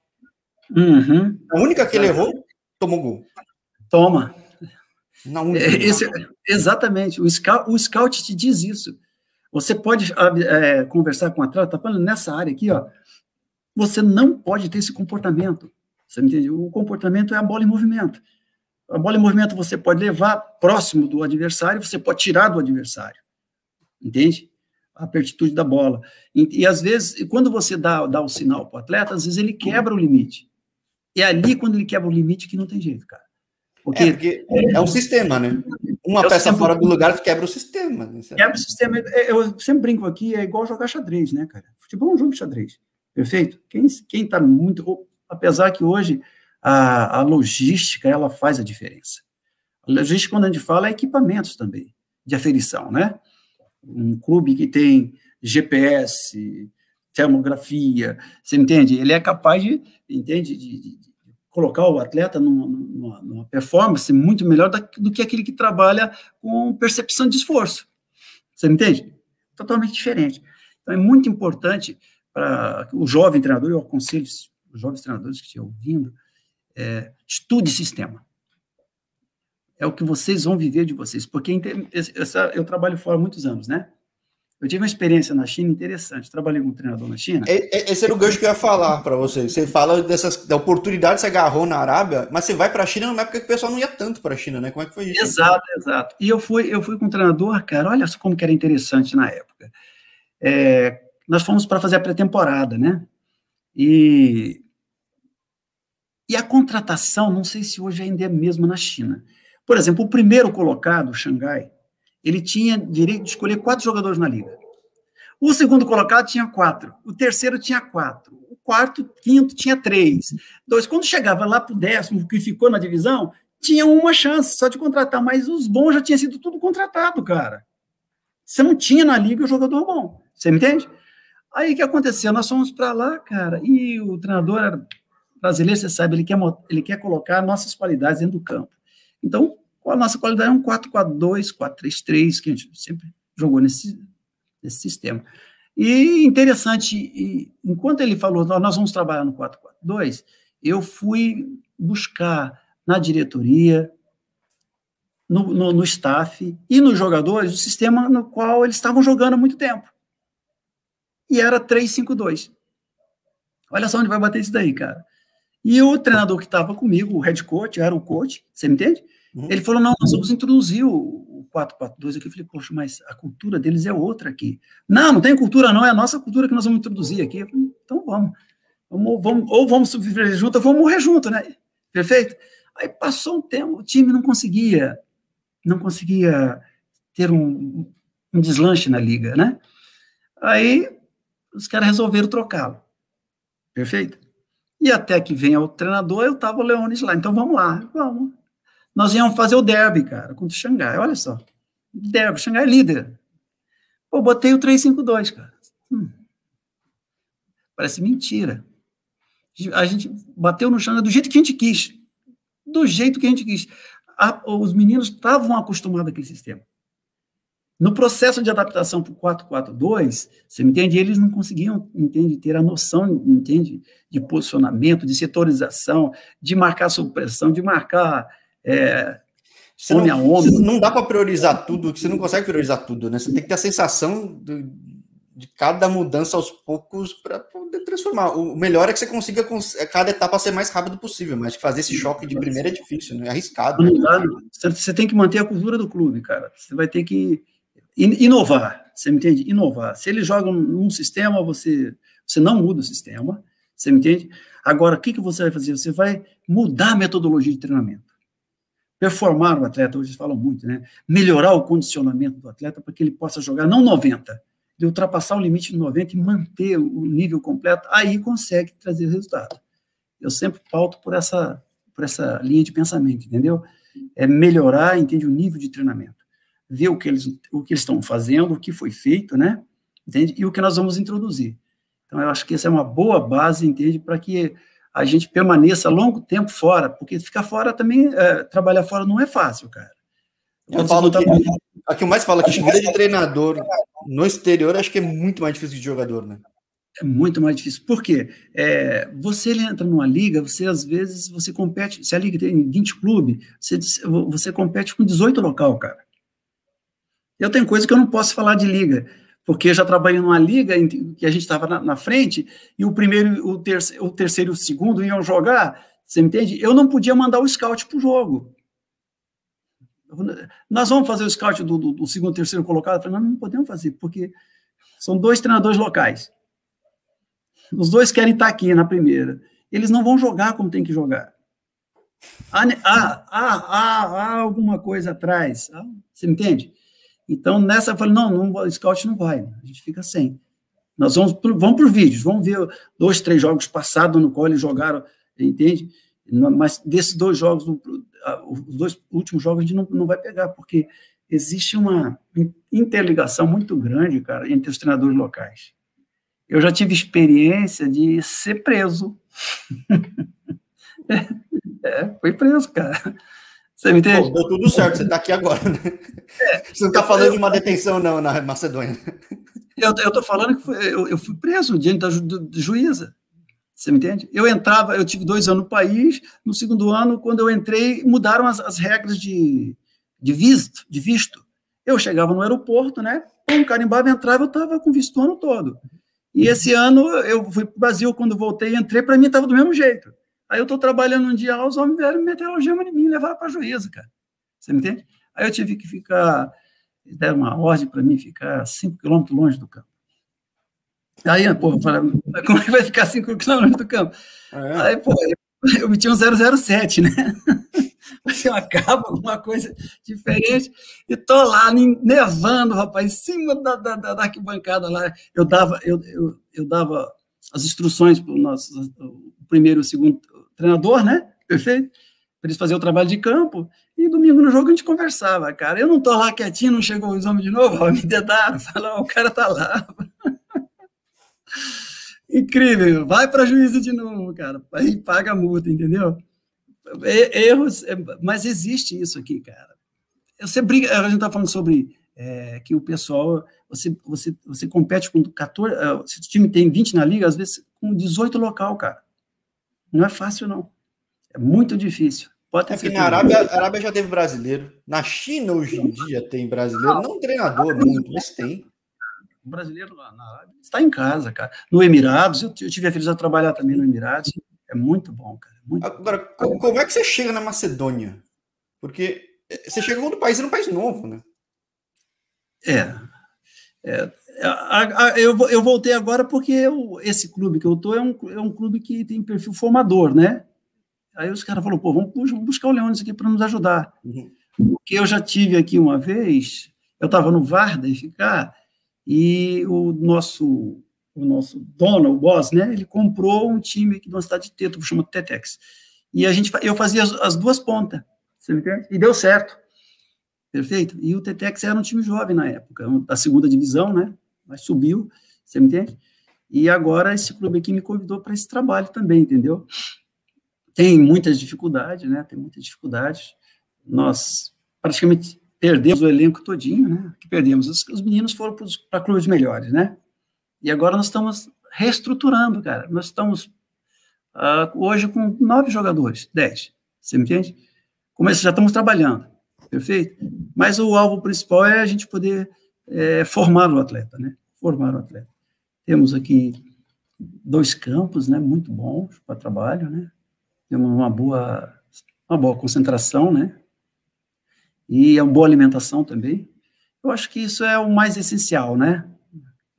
Uhum. A única que ele errou, tomou gol. Toma. Não, é, esse, exatamente. O scout, o scout te diz isso. Você pode é, conversar com o atleta, tá falando nessa área aqui, ó. Você não pode ter esse comportamento. Você entende? O comportamento é a bola em movimento. A bola em movimento você pode levar próximo do adversário, você pode tirar do adversário. Entende? A pertitude da bola. E, e às vezes, quando você dá, dá o sinal para o atleta, às vezes ele quebra o limite. E é ali, quando ele quebra o limite, que não tem jeito, cara. Porque é, porque é um sistema, né? Uma é peça fora do lugar quebra o sistema. Né? Quebra o sistema. É, eu sempre brinco aqui, é igual jogar xadrez, né, cara? Futebol é um jogo de xadrez. Perfeito? Quem está muito. Apesar que hoje a, a logística ela faz a diferença. A logística, quando a gente fala, é equipamentos também, de aferição, né? Um clube que tem GPS, termografia, você entende? Ele é capaz de, entende, de, de, colocar o atleta numa, numa, numa performance muito melhor da, do que aquele que trabalha com percepção de esforço. Você entende? Totalmente diferente. Então, é muito importante para o jovem treinador, eu aconselho os jovens treinadores que estão ouvindo, é, estude sistema. É o que vocês vão viver de vocês, porque essa, eu trabalho fora há muitos anos, né? Eu tive uma experiência na China interessante. Trabalhei com um treinador na China. É, é, esse era o gancho que eu ia falar para você. Você fala dessas, da oportunidade que você agarrou na Arábia, mas você vai para a China numa época que o pessoal não ia tanto para a China, né? Como é que foi isso? Exato, exato. E eu fui, eu fui com um treinador, cara, olha só como que era interessante na época. É, nós fomos para fazer a pré-temporada, né? E, e a contratação, não sei se hoje ainda é mesmo na China. Por exemplo, o primeiro colocado, Xangai, ele tinha direito de escolher quatro jogadores na liga. O segundo colocado tinha quatro, o terceiro tinha quatro, o quarto, quinto tinha três, dois. Quando chegava lá para o décimo, que ficou na divisão, tinha uma chance só de contratar, mas os bons já tinham sido tudo contratado, cara. Você não tinha na liga o jogador bom, você me entende? Aí o que aconteceu? Nós fomos para lá, cara, e o treinador brasileiro, você sabe, ele quer, ele quer colocar nossas qualidades dentro do campo. Então, a nossa qualidade é um 4-4-2, 4-3-3, que a gente sempre jogou nesse, nesse sistema. E interessante, e, enquanto ele falou, nós vamos trabalhar no 4-4-2, eu fui buscar na diretoria, no, no, no, staff e nos jogadores o sistema no qual eles estavam jogando há muito tempo. E era 3-5-2. Olha só onde vai bater isso daí, cara. E o treinador que estava comigo, o head coach, era o coach, você me entende? Uhum. Ele falou: não, nós vamos introduzir o 442 aqui. Eu falei, poxa, mas a cultura deles é outra aqui. Não, não tem cultura, não, é a nossa cultura que nós vamos introduzir aqui. Falei, então vamos. vamos, vamos ou vamos sobreviver junto, ou vamos morrer junto, né? Perfeito? Aí passou um tempo, o time não conseguia, não conseguia ter um, um deslanche na liga, né? Aí os caras resolveram trocá-lo. Perfeito? E até que venha o treinador, eu tava o Leones lá. Então vamos lá, vamos nós íamos fazer o derby, cara, contra o Xangai. Olha só. Derby, Xangai é líder. Pô, botei o 352, cara. Hum. Parece mentira. A gente bateu no Xangai do jeito que a gente quis. Do jeito que a gente quis. A, os meninos estavam acostumados àquele sistema. No processo de adaptação para o 442, você me entende? Eles não conseguiam, entende, ter a noção, entende, de posicionamento, de setorização, de marcar supressão, de marcar é, você homem não, a homem. Não dá para priorizar tudo, você não consegue priorizar tudo, né? Você tem que ter a sensação de, de cada mudança aos poucos para poder transformar. O melhor é que você consiga é, cada etapa ser mais rápido possível, mas fazer esse choque de primeira é difícil, né? É arriscado. Né? Você tem que manter a cultura do clube, cara. Você vai ter que inovar, você me entende? Inovar. Se eles jogam num sistema, você, você não muda o sistema, você me entende? Agora, o que, que você vai fazer? Você vai mudar a metodologia de treinamento. performar o atleta, hoje falam muito, né? Melhorar o condicionamento do atleta para que ele possa jogar não 90, de ultrapassar o limite de 90 e manter o nível completo, aí consegue trazer resultado. Eu sempre pauto por essa, por essa linha de pensamento, entendeu? É melhorar, entende, o nível de treinamento. Ver o que eles, o que eles estão fazendo, o que foi feito, né? Entende? E o que nós vamos introduzir. Então, eu acho que essa é uma boa base, entende, para que a gente permaneça longo tempo fora, porque ficar fora também, é, trabalhar fora não é fácil, cara. Eu falo que, a que eu mais falo, que a vida de treinador no exterior, acho que é muito mais difícil de jogador, né? É muito mais difícil. Por quê? É, você entra numa liga, você às vezes, você compete, se a liga tem 20 clubes, você, você compete com 18 local, cara. Eu tenho coisa que eu não posso falar de liga, porque já trabalhei numa liga em que a gente estava na, na, frente e o primeiro, o, terce, o terceiro e o segundo iam jogar, você entende? Eu não podia mandar o scout para o jogo. Nós vamos fazer o scout do, do, do segundo terceiro colocado? Eu falei, não, não podemos fazer, porque são dois treinadores locais. Os dois querem estar aqui na primeira. Eles não vão jogar como tem que jogar. Há, há, há, há, há alguma coisa atrás. Você me entende? Então, nessa eu falei, não, não, o scout não vai, a gente fica sem. Nós vamos, vamos para os vídeos, vamos ver dois, três jogos passados no qual eles jogaram, entende? Mas desses dois jogos, os dois últimos jogos a gente não, não vai pegar, porque existe uma interligação muito grande, cara, entre os treinadores locais. Eu já tive experiência de ser preso. é, é, foi preso, cara. Você me entende? Pô, deu tudo certo, você está aqui agora, né? É, você não está falando de uma detenção, não, na Macedônia. Eu estou falando que foi, eu, eu, fui preso diante da, ju, da juíza. Você me entende? Eu entrava, eu tive dois anos no país, no segundo ano, quando eu entrei, mudaram as, as regras de, de visto, de visto. Eu chegava no aeroporto, né? Um carimbava, entrava, eu estava com visto o ano todo. E esse ano eu fui para o Brasil, quando voltei, entrei, para mim estava do mesmo jeito. Aí eu estou trabalhando um dia, os homens vieram meter algema em mim levaram para a juíza, cara. Você me entende? Aí eu tive que ficar, deram uma ordem para mim ficar 5 quilômetros longe do campo. Aí, pô, como é que vai ficar 5 quilômetros do campo? É. Aí, pô, eu meti um 007, né? Ser uma capa, alguma coisa diferente. E tô lá nevando, rapaz, em cima da, da, da arquibancada lá. Eu dava, eu, eu, eu dava as instruções para o nosso o primeiro o segundo treinador, né? Perfeito? Para eles fazerem o trabalho de campo. E domingo no jogo a gente conversava, cara. Eu não tô lá quietinho, não chegou os homens de novo, ó, me dedaram, falaram, o cara tá lá. Incrível, vai para juízo de novo, cara. Aí paga a multa, entendeu? Erros, é, mas existe isso aqui, cara. Você briga, a gente está falando sobre é, que o pessoal, você, você, você compete com 14, é, se o time tem 20 na liga, às vezes com 18 local, cara. Não é fácil, não. É muito difícil. Pode ter é que na Arábia, a Arábia já teve brasileiro. Na China, hoje em dia, tem brasileiro. Não treinador muito, mas tem. O brasileiro lá na Arábia está em casa, cara. No Emirados, eu, tive a felicidade de trabalhar também no Emirados. É muito bom, cara. Muito Agora, bom. como é que você chega na Macedônia? Porque eh, você chegou no país, é um país novo, né? É. é eu, eu voltei agora porque eu, esse clube que eu tô é um, é um clube que tem perfil formador, né? Aí os caras falaram, pô, vamos, vamos buscar o Leônidas aqui para nos ajudar. Uhum. Porque eu já tive aqui uma vez, eu estava no Varda e ficar, e o nosso o nosso dono, o boss, né, ele comprou um time aqui de uma cidade de Teto, chama Tetex. E a gente, eu fazia as, as duas pontas, você me entende? E deu certo. Perfeito? E o Tetex era um time jovem na época, da segunda divisão, né? Mas subiu, você me entende? E agora esse clube aqui me convidou para esse trabalho também, entendeu? Tem muitas dificuldades, né? Tem muitas dificuldades. Nós praticamente perdemos o elenco todinho, né? Que perdemos. Os, os meninos foram para clubes melhores, né? E agora nós estamos reestruturando, cara. Nós estamos uh, hoje com nove jogadores, dez. Você me entende? Como já estamos trabalhando, perfeito? Mas o alvo principal é a gente poder é, formar o atleta, né? Formar o atleta. Temos aqui dois campos, né? Muito bons para trabalho, né? Temos uma boa, uma boa concentração, né? E uma boa alimentação também. Eu acho que isso é o mais essencial, né?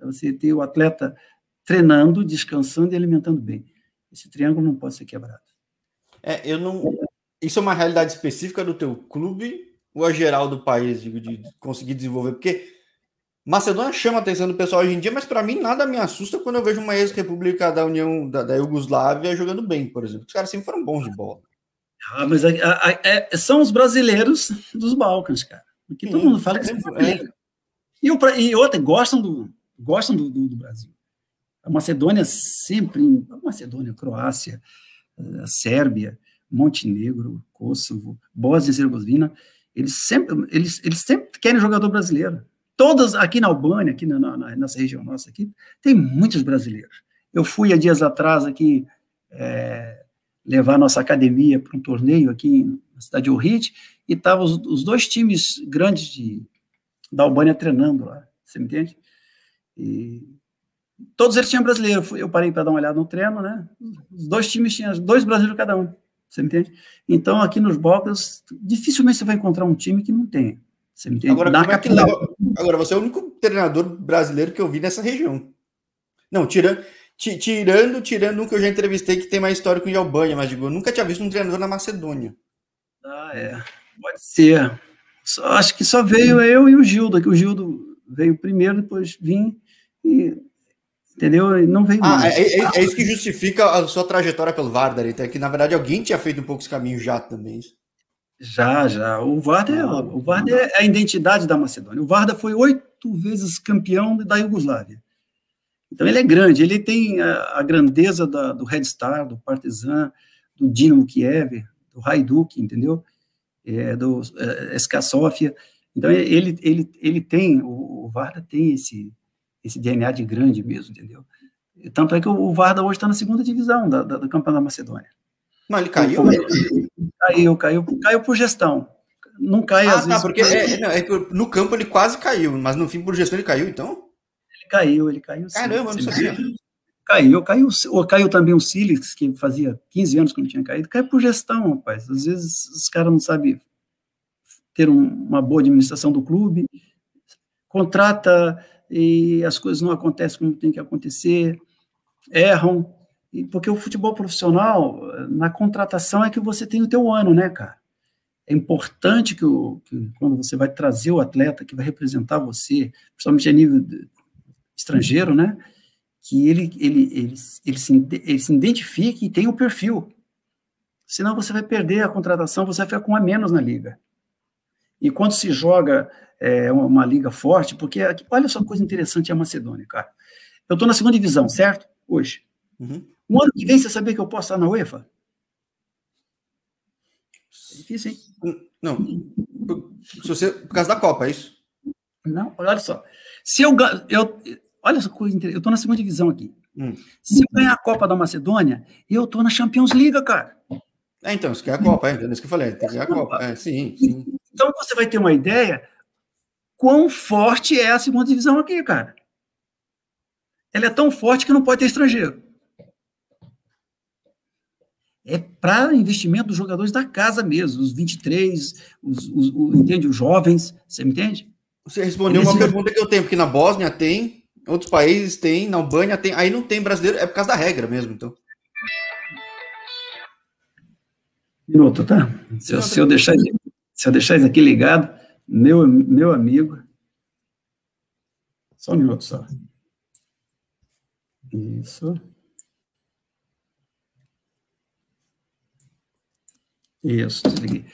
É você ter o atleta treinando, descansando e alimentando bem. Esse triângulo não pode ser quebrado. É, eu não, isso é uma realidade específica do teu clube ou é geral do país, digo, de conseguir desenvolver? Porque Macedônia chama a atenção do pessoal hoje em dia, mas para mim nada me assusta quando eu vejo uma ex-república da União da, da Iugoslávia jogando bem, por exemplo. Os caras sempre foram bons de bola. Ah, mas é, é, é, são os brasileiros dos Balcãs, cara. Porque todo mundo fala que são brasileiros. E, o, e outra, gostam do, gostam do, do, do, Brasil. A Macedônia sempre, a Macedônia, Croácia, a Sérvia, Montenegro, Kosovo, Bósnia e Herzegovina, eles sempre, eles, eles sempre querem jogador brasileiro. Todas, aqui na Albânia, aqui na, na, nessa região nossa aqui, tem muitos brasileiros. Eu fui há dias atrás aqui é, levar nossa academia para um torneio aqui na cidade de Ohrid, e estavam os, os, dois times grandes de, da Albânia treinando lá, você me entende? E todos eles tinham brasileiro. Eu parei para dar uma olhada no treino, né? Os dois times tinham dois brasileiros cada um. Você entende? Então, aqui nos Balcãs, dificilmente você vai encontrar um time que não tenha. Você entende? Agora, Na é capital. Agora, você é o único treinador brasileiro que eu vi nessa região. Não, tirando, tirando, tirando um que eu já entrevistei que tem mais histórico em Albânia, mas digo, eu nunca tinha visto um treinador na Macedônia. Ah, é. Pode ser. Só, acho que só veio eu e o Gildo, que o Gildo veio primeiro, depois vim e entendeu? Não veio ah, mais. É, é, é, isso que justifica a sua trajetória pelo Vardar, então, é que na verdade alguém tinha feito um pouco esse caminho já também. Já, já. O Vardar, é, o Vardar é a identidade da Macedônia. O Vardar foi oito vezes campeão da Iugoslávia. Então ele é grande, ele tem a, a grandeza da, do Red Star, do Partizan, do Dinamo Kiev, do Hajduk, entendeu? É, do é, SK Sofia. Então ele, ele, ele tem, o, o Varda tem esse, esse DNA de grande mesmo, entendeu? Tanto é que o Varda hoje está na segunda divisão da, da, do Campeonato da Macedônia. Mas ele caiu? Caiu, caiu, caiu por gestão. Não cai ah, às tá, vezes. Porque é, não, é no campo ele quase caiu, mas no fim, por gestão, ele caiu, então? Ele caiu, ele caiu. Caramba, sim, eu não sabia. Caiu, caiu, ou caiu também o Silix, que fazia 15 anos que não tinha caído, caiu por gestão, rapaz. Às vezes os caras não sabem ter um, uma boa administração do clube, contrata e as coisas não acontecem como tem que acontecer, erram, porque o futebol profissional, na contratação, é que você tem o teu ano, né, cara? É importante que, o, que quando você vai trazer o atleta que vai representar você, principalmente a nível estrangeiro, né, que ele, ele, ele, ele, se, ele se identifique e tenha o perfil. Senão você vai perder a contratação, você vai ficar com a menos na liga. E quando se joga é, uma, uma, liga forte, porque olha só que coisa interessante a Macedônia, cara. Eu estou na segunda divisão, certo? Hoje. Uhum. Um ano que vem, você sabia que eu posso estar na UEFA? É difícil, hein? Não. Por, você, por causa da Copa, é isso? Não, olha só. Se eu, eu olha essa coisa interessante, eu estou na segunda divisão aqui. Hum. Se eu ganhar a Copa da Macedônia, eu estou na Champions League, cara. É, então, isso que é a Copa, é, é isso que eu falei, tem que ganhar a Copa. É, sim, sim. Então você vai ter uma ideia quão forte é a segunda divisão aqui, cara. Ela é tão forte que não pode ter estrangeiro. É para investimento dos jogadores da casa mesmo, os 23, os, os, os, entende? os jovens, você me entende? Você respondeu Eles... uma pergunta que eu tenho, porque na Bósnia tem, outros países tem, na Albânia tem, aí não tem brasileiro, é por causa da regra mesmo, então. Minuto, tá? Se, eu, se eu deixar se eu deixar isso aqui ligado, meu, meu amigo. Só um minuto só. Isso. Isso, desliguei.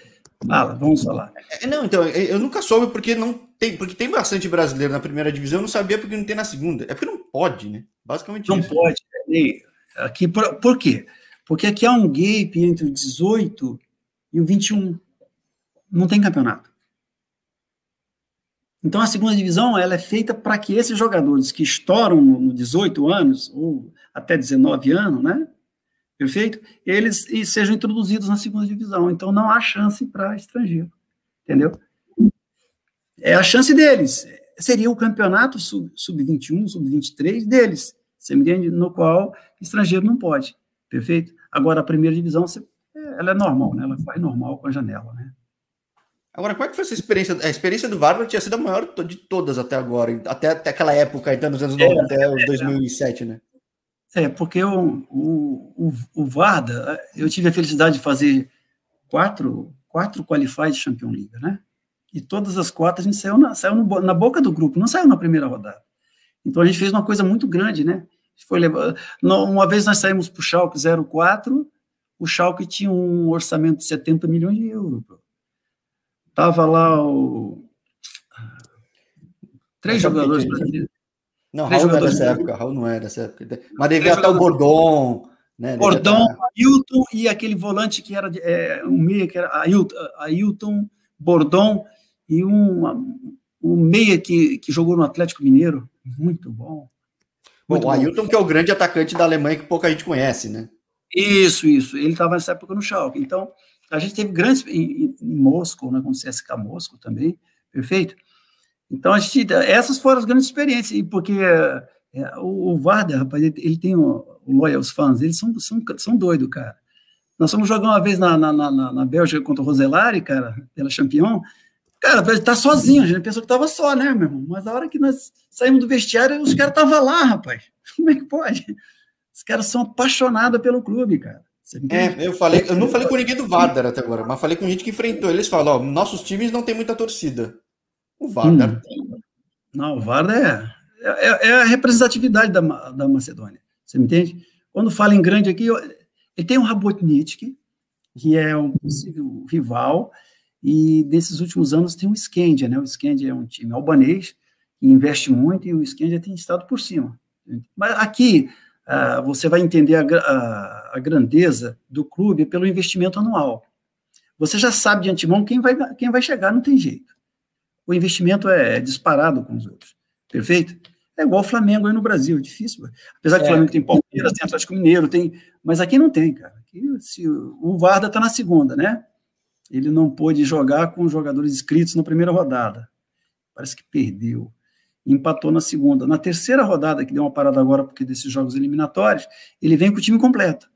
Fala, vamos falar. É, não, então, eu nunca soube porque não tem, porque tem bastante brasileiro na primeira divisão, eu não sabia porque não tem na segunda. É porque não pode, né? Basicamente Não isso. pode. Aqui, por, por quê? Porque aqui há um gap entre o 18 e o 21 não tem campeonato. Então a segunda divisão ela é feita para que esses jogadores que estouram no 18 anos ou até 19 anos, né? Perfeito? Eles sejam introduzidos na segunda divisão. Então não há chance para estrangeiro. Entendeu? É a chance deles. Seria o campeonato sub-21, sub-23 deles. Você me entende? No qual estrangeiro não pode. Perfeito? Agora a primeira divisão, ela é normal, né? Ela vai normal com a janela, né? Agora, como é que foi essa experiência? A experiência do Vargas tinha sido a maior de todas até agora, até, até aquela época, então, nos anos 90, é, até os 2007, né? É, porque o, o, o, Varda, eu tive a felicidade de fazer quatro, quatro qualified Champions League, né? E todas as quatro a gente saiu, na, saiu no, na boca do grupo, não saiu na primeira rodada. Então a gente fez uma coisa muito grande, né? Foi levar, uma vez nós saímos para o Schalke 04, o Schalke tinha um orçamento de 70 milhões de euros. Tava lá o três jogadores brasileiros. Não, Raul não era dessa época, Raul não era dessa época. Mas devia até o Bordon, né? Bordon, Ailton e aquele volante que era é, um meia que era Ailton, Ailton Bordon e um, um meia que, que jogou no Atlético Mineiro, muito bom. Muito bom, o Ailton que é o grande atacante da Alemanha que pouca gente conhece, né? Isso, isso. Ele estava nessa época no Schalke. Então, a gente teve grandes em, em Moscou, né, com o CSK Moscou também, perfeito? Então, a gente, essas foram as grandes experiências, porque é, o, o Varda, rapaz, ele, ele tem o, o Loyals fans, eles são, são, são doidos, cara. Nós fomos jogar uma vez na, na, na, na Bélgica contra o Roselari, cara, pela Champion. Cara, ele tá sozinho, a gente pensou que tava só, né, meu irmão? Mas a hora que nós saímos do vestiário, os caras estavam lá, rapaz. Como é que pode? Os caras são apaixonados pelo clube, cara. É, eu falei, eu não falei com ninguém do Vardar até agora, mas falei com gente que enfrentou. Eles falam, ó, nossos times não tem muita torcida. O Vardar hum. Não, o Vardar é, é, é, a representatividade da, da Macedônia. Você me entende? Quando fala em grande aqui, ele tem um Rabotnitsky, que é um possível rival, e nesses últimos anos tem o Skandia, né? O Skandia é um time albanês que investe muito e o Skandia tem estado por cima. Mas aqui uh, você vai entender a, a, a, grandeza do clube pelo investimento anual. Você já sabe de antemão quem vai, quem vai chegar, não tem jeito. O investimento é disparado com os outros. Perfeito? É igual o Flamengo aí no Brasil, é difícil. Apesar que o é. Flamengo tem Palmeiras, tem Atlético Mineiro, tem, mas aqui não tem, cara. Aqui, se, o Varda está na segunda, né? Ele não pôde jogar com os jogadores inscritos na primeira rodada. Parece que perdeu. Empatou na segunda. Na terceira rodada, que deu uma parada agora porque desses jogos eliminatórios, ele vem com o time completo.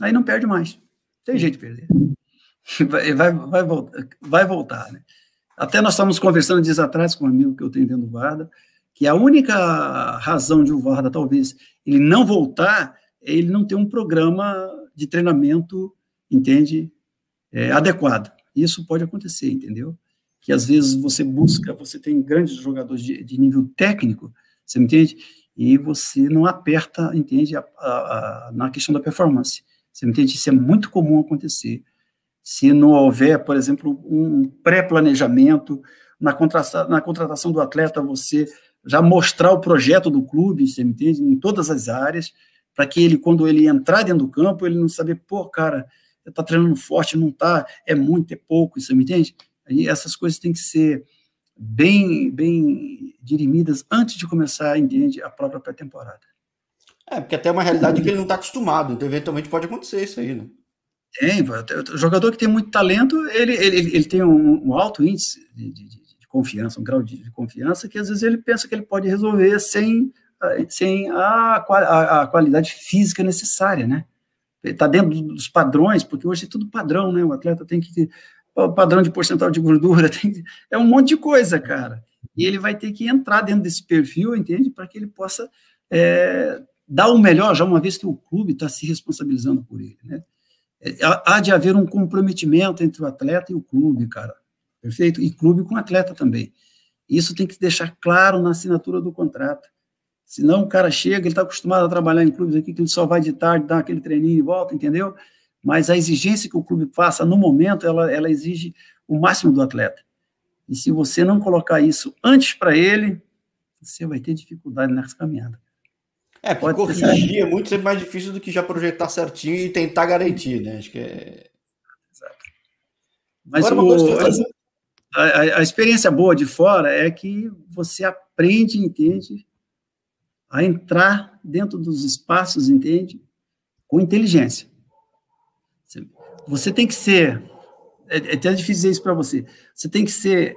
Aí não perde mais. Tem jeito de perder. Vai, vai, vai, voltar, vai voltar, né? Até nós estávamos conversando dias atrás com um amigo que eu tenho dentro do Varda, que a única razão de o Varda talvez ele não voltar é ele não ter um programa de treinamento, entende, é, adequado. Isso pode acontecer, entendeu? Que às vezes você busca, você tem grandes jogadores de, de nível técnico, você me entende? E você não aperta, entende, a, a, a, na questão da performance. Você me entende? Isso é muito comum acontecer. Se não houver, por exemplo, um pré-planejamento, na, na contratação do atleta, você já mostrar o projeto do clube, você entende, em todas as áreas, para que ele, quando ele entrar dentro do campo, ele não saber, pô, cara, está treinando forte, não está, é muito, é pouco, você me entende? E essas coisas têm que ser bem, bem dirimidas antes de começar, entende, a própria pré-temporada. É, porque até é uma realidade que ele não está acostumado, então eventualmente pode acontecer isso aí, né? Tem, o jogador que tem muito talento, ele, ele, ele tem um, um alto índice de, de, confiança, um grau de, de, confiança, que às vezes ele pensa que ele pode resolver sem, sem a, a, a qualidade física necessária, né? Está dentro dos padrões, porque hoje é tudo padrão, né? O atleta tem que padrão de porcentagem de gordura, tem, é um monte de coisa, cara. E ele vai ter que entrar dentro desse perfil, entende? Para que ele possa é, dar o melhor, já uma vez que o clube está se responsabilizando por ele, né? É, há de haver um comprometimento entre o atleta e o clube, cara perfeito? E clube com atleta também. Isso tem que deixar claro na assinatura do contrato. Senão o cara chega, ele está acostumado a trabalhar em clubes aqui, que ele só vai de tarde, dá aquele treininho e volta, entendeu? Mas a exigência que o clube faça no momento, ela, ela exige o máximo do atleta. E se você não colocar isso antes para ele, você vai ter dificuldade nessa caminhada. É, porque Pode corrigir é muito sempre mais difícil do que já projetar certinho e tentar garantir, né? Acho que é. Exato. Mas Agora, o, a, a, experiência boa de fora é que você aprende, entende, a entrar dentro dos espaços, entende, com inteligência. Você tem que ser, é, é até difícil dizer isso para você, você tem que ser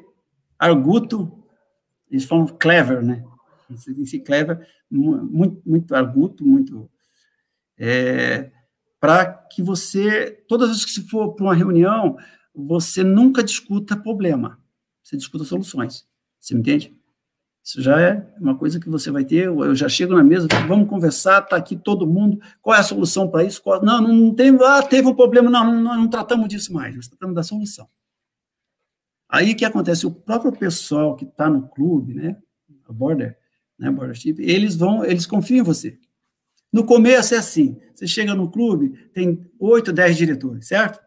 arguto, eles falam clever, né? Você tem que ser clever, muito, muito arguto, muito. É, para que você, todas as vezes que você for para uma reunião, você nunca discuta problema, você discuta soluções. Você me entende? Isso já é uma coisa que você vai ter. Eu já chego na mesa, vamos conversar, está aqui todo mundo. Qual é a solução para isso? Qual... Não, não tem. Ah, teve um problema. Não, não, não, tratamos disso mais. Nós tratamos da solução. Aí o que acontece? O próprio pessoal que está no clube, né, a border, né, eles vão, eles confiam em você. No começo é assim, você chega no clube, tem oito, dez diretores, certo?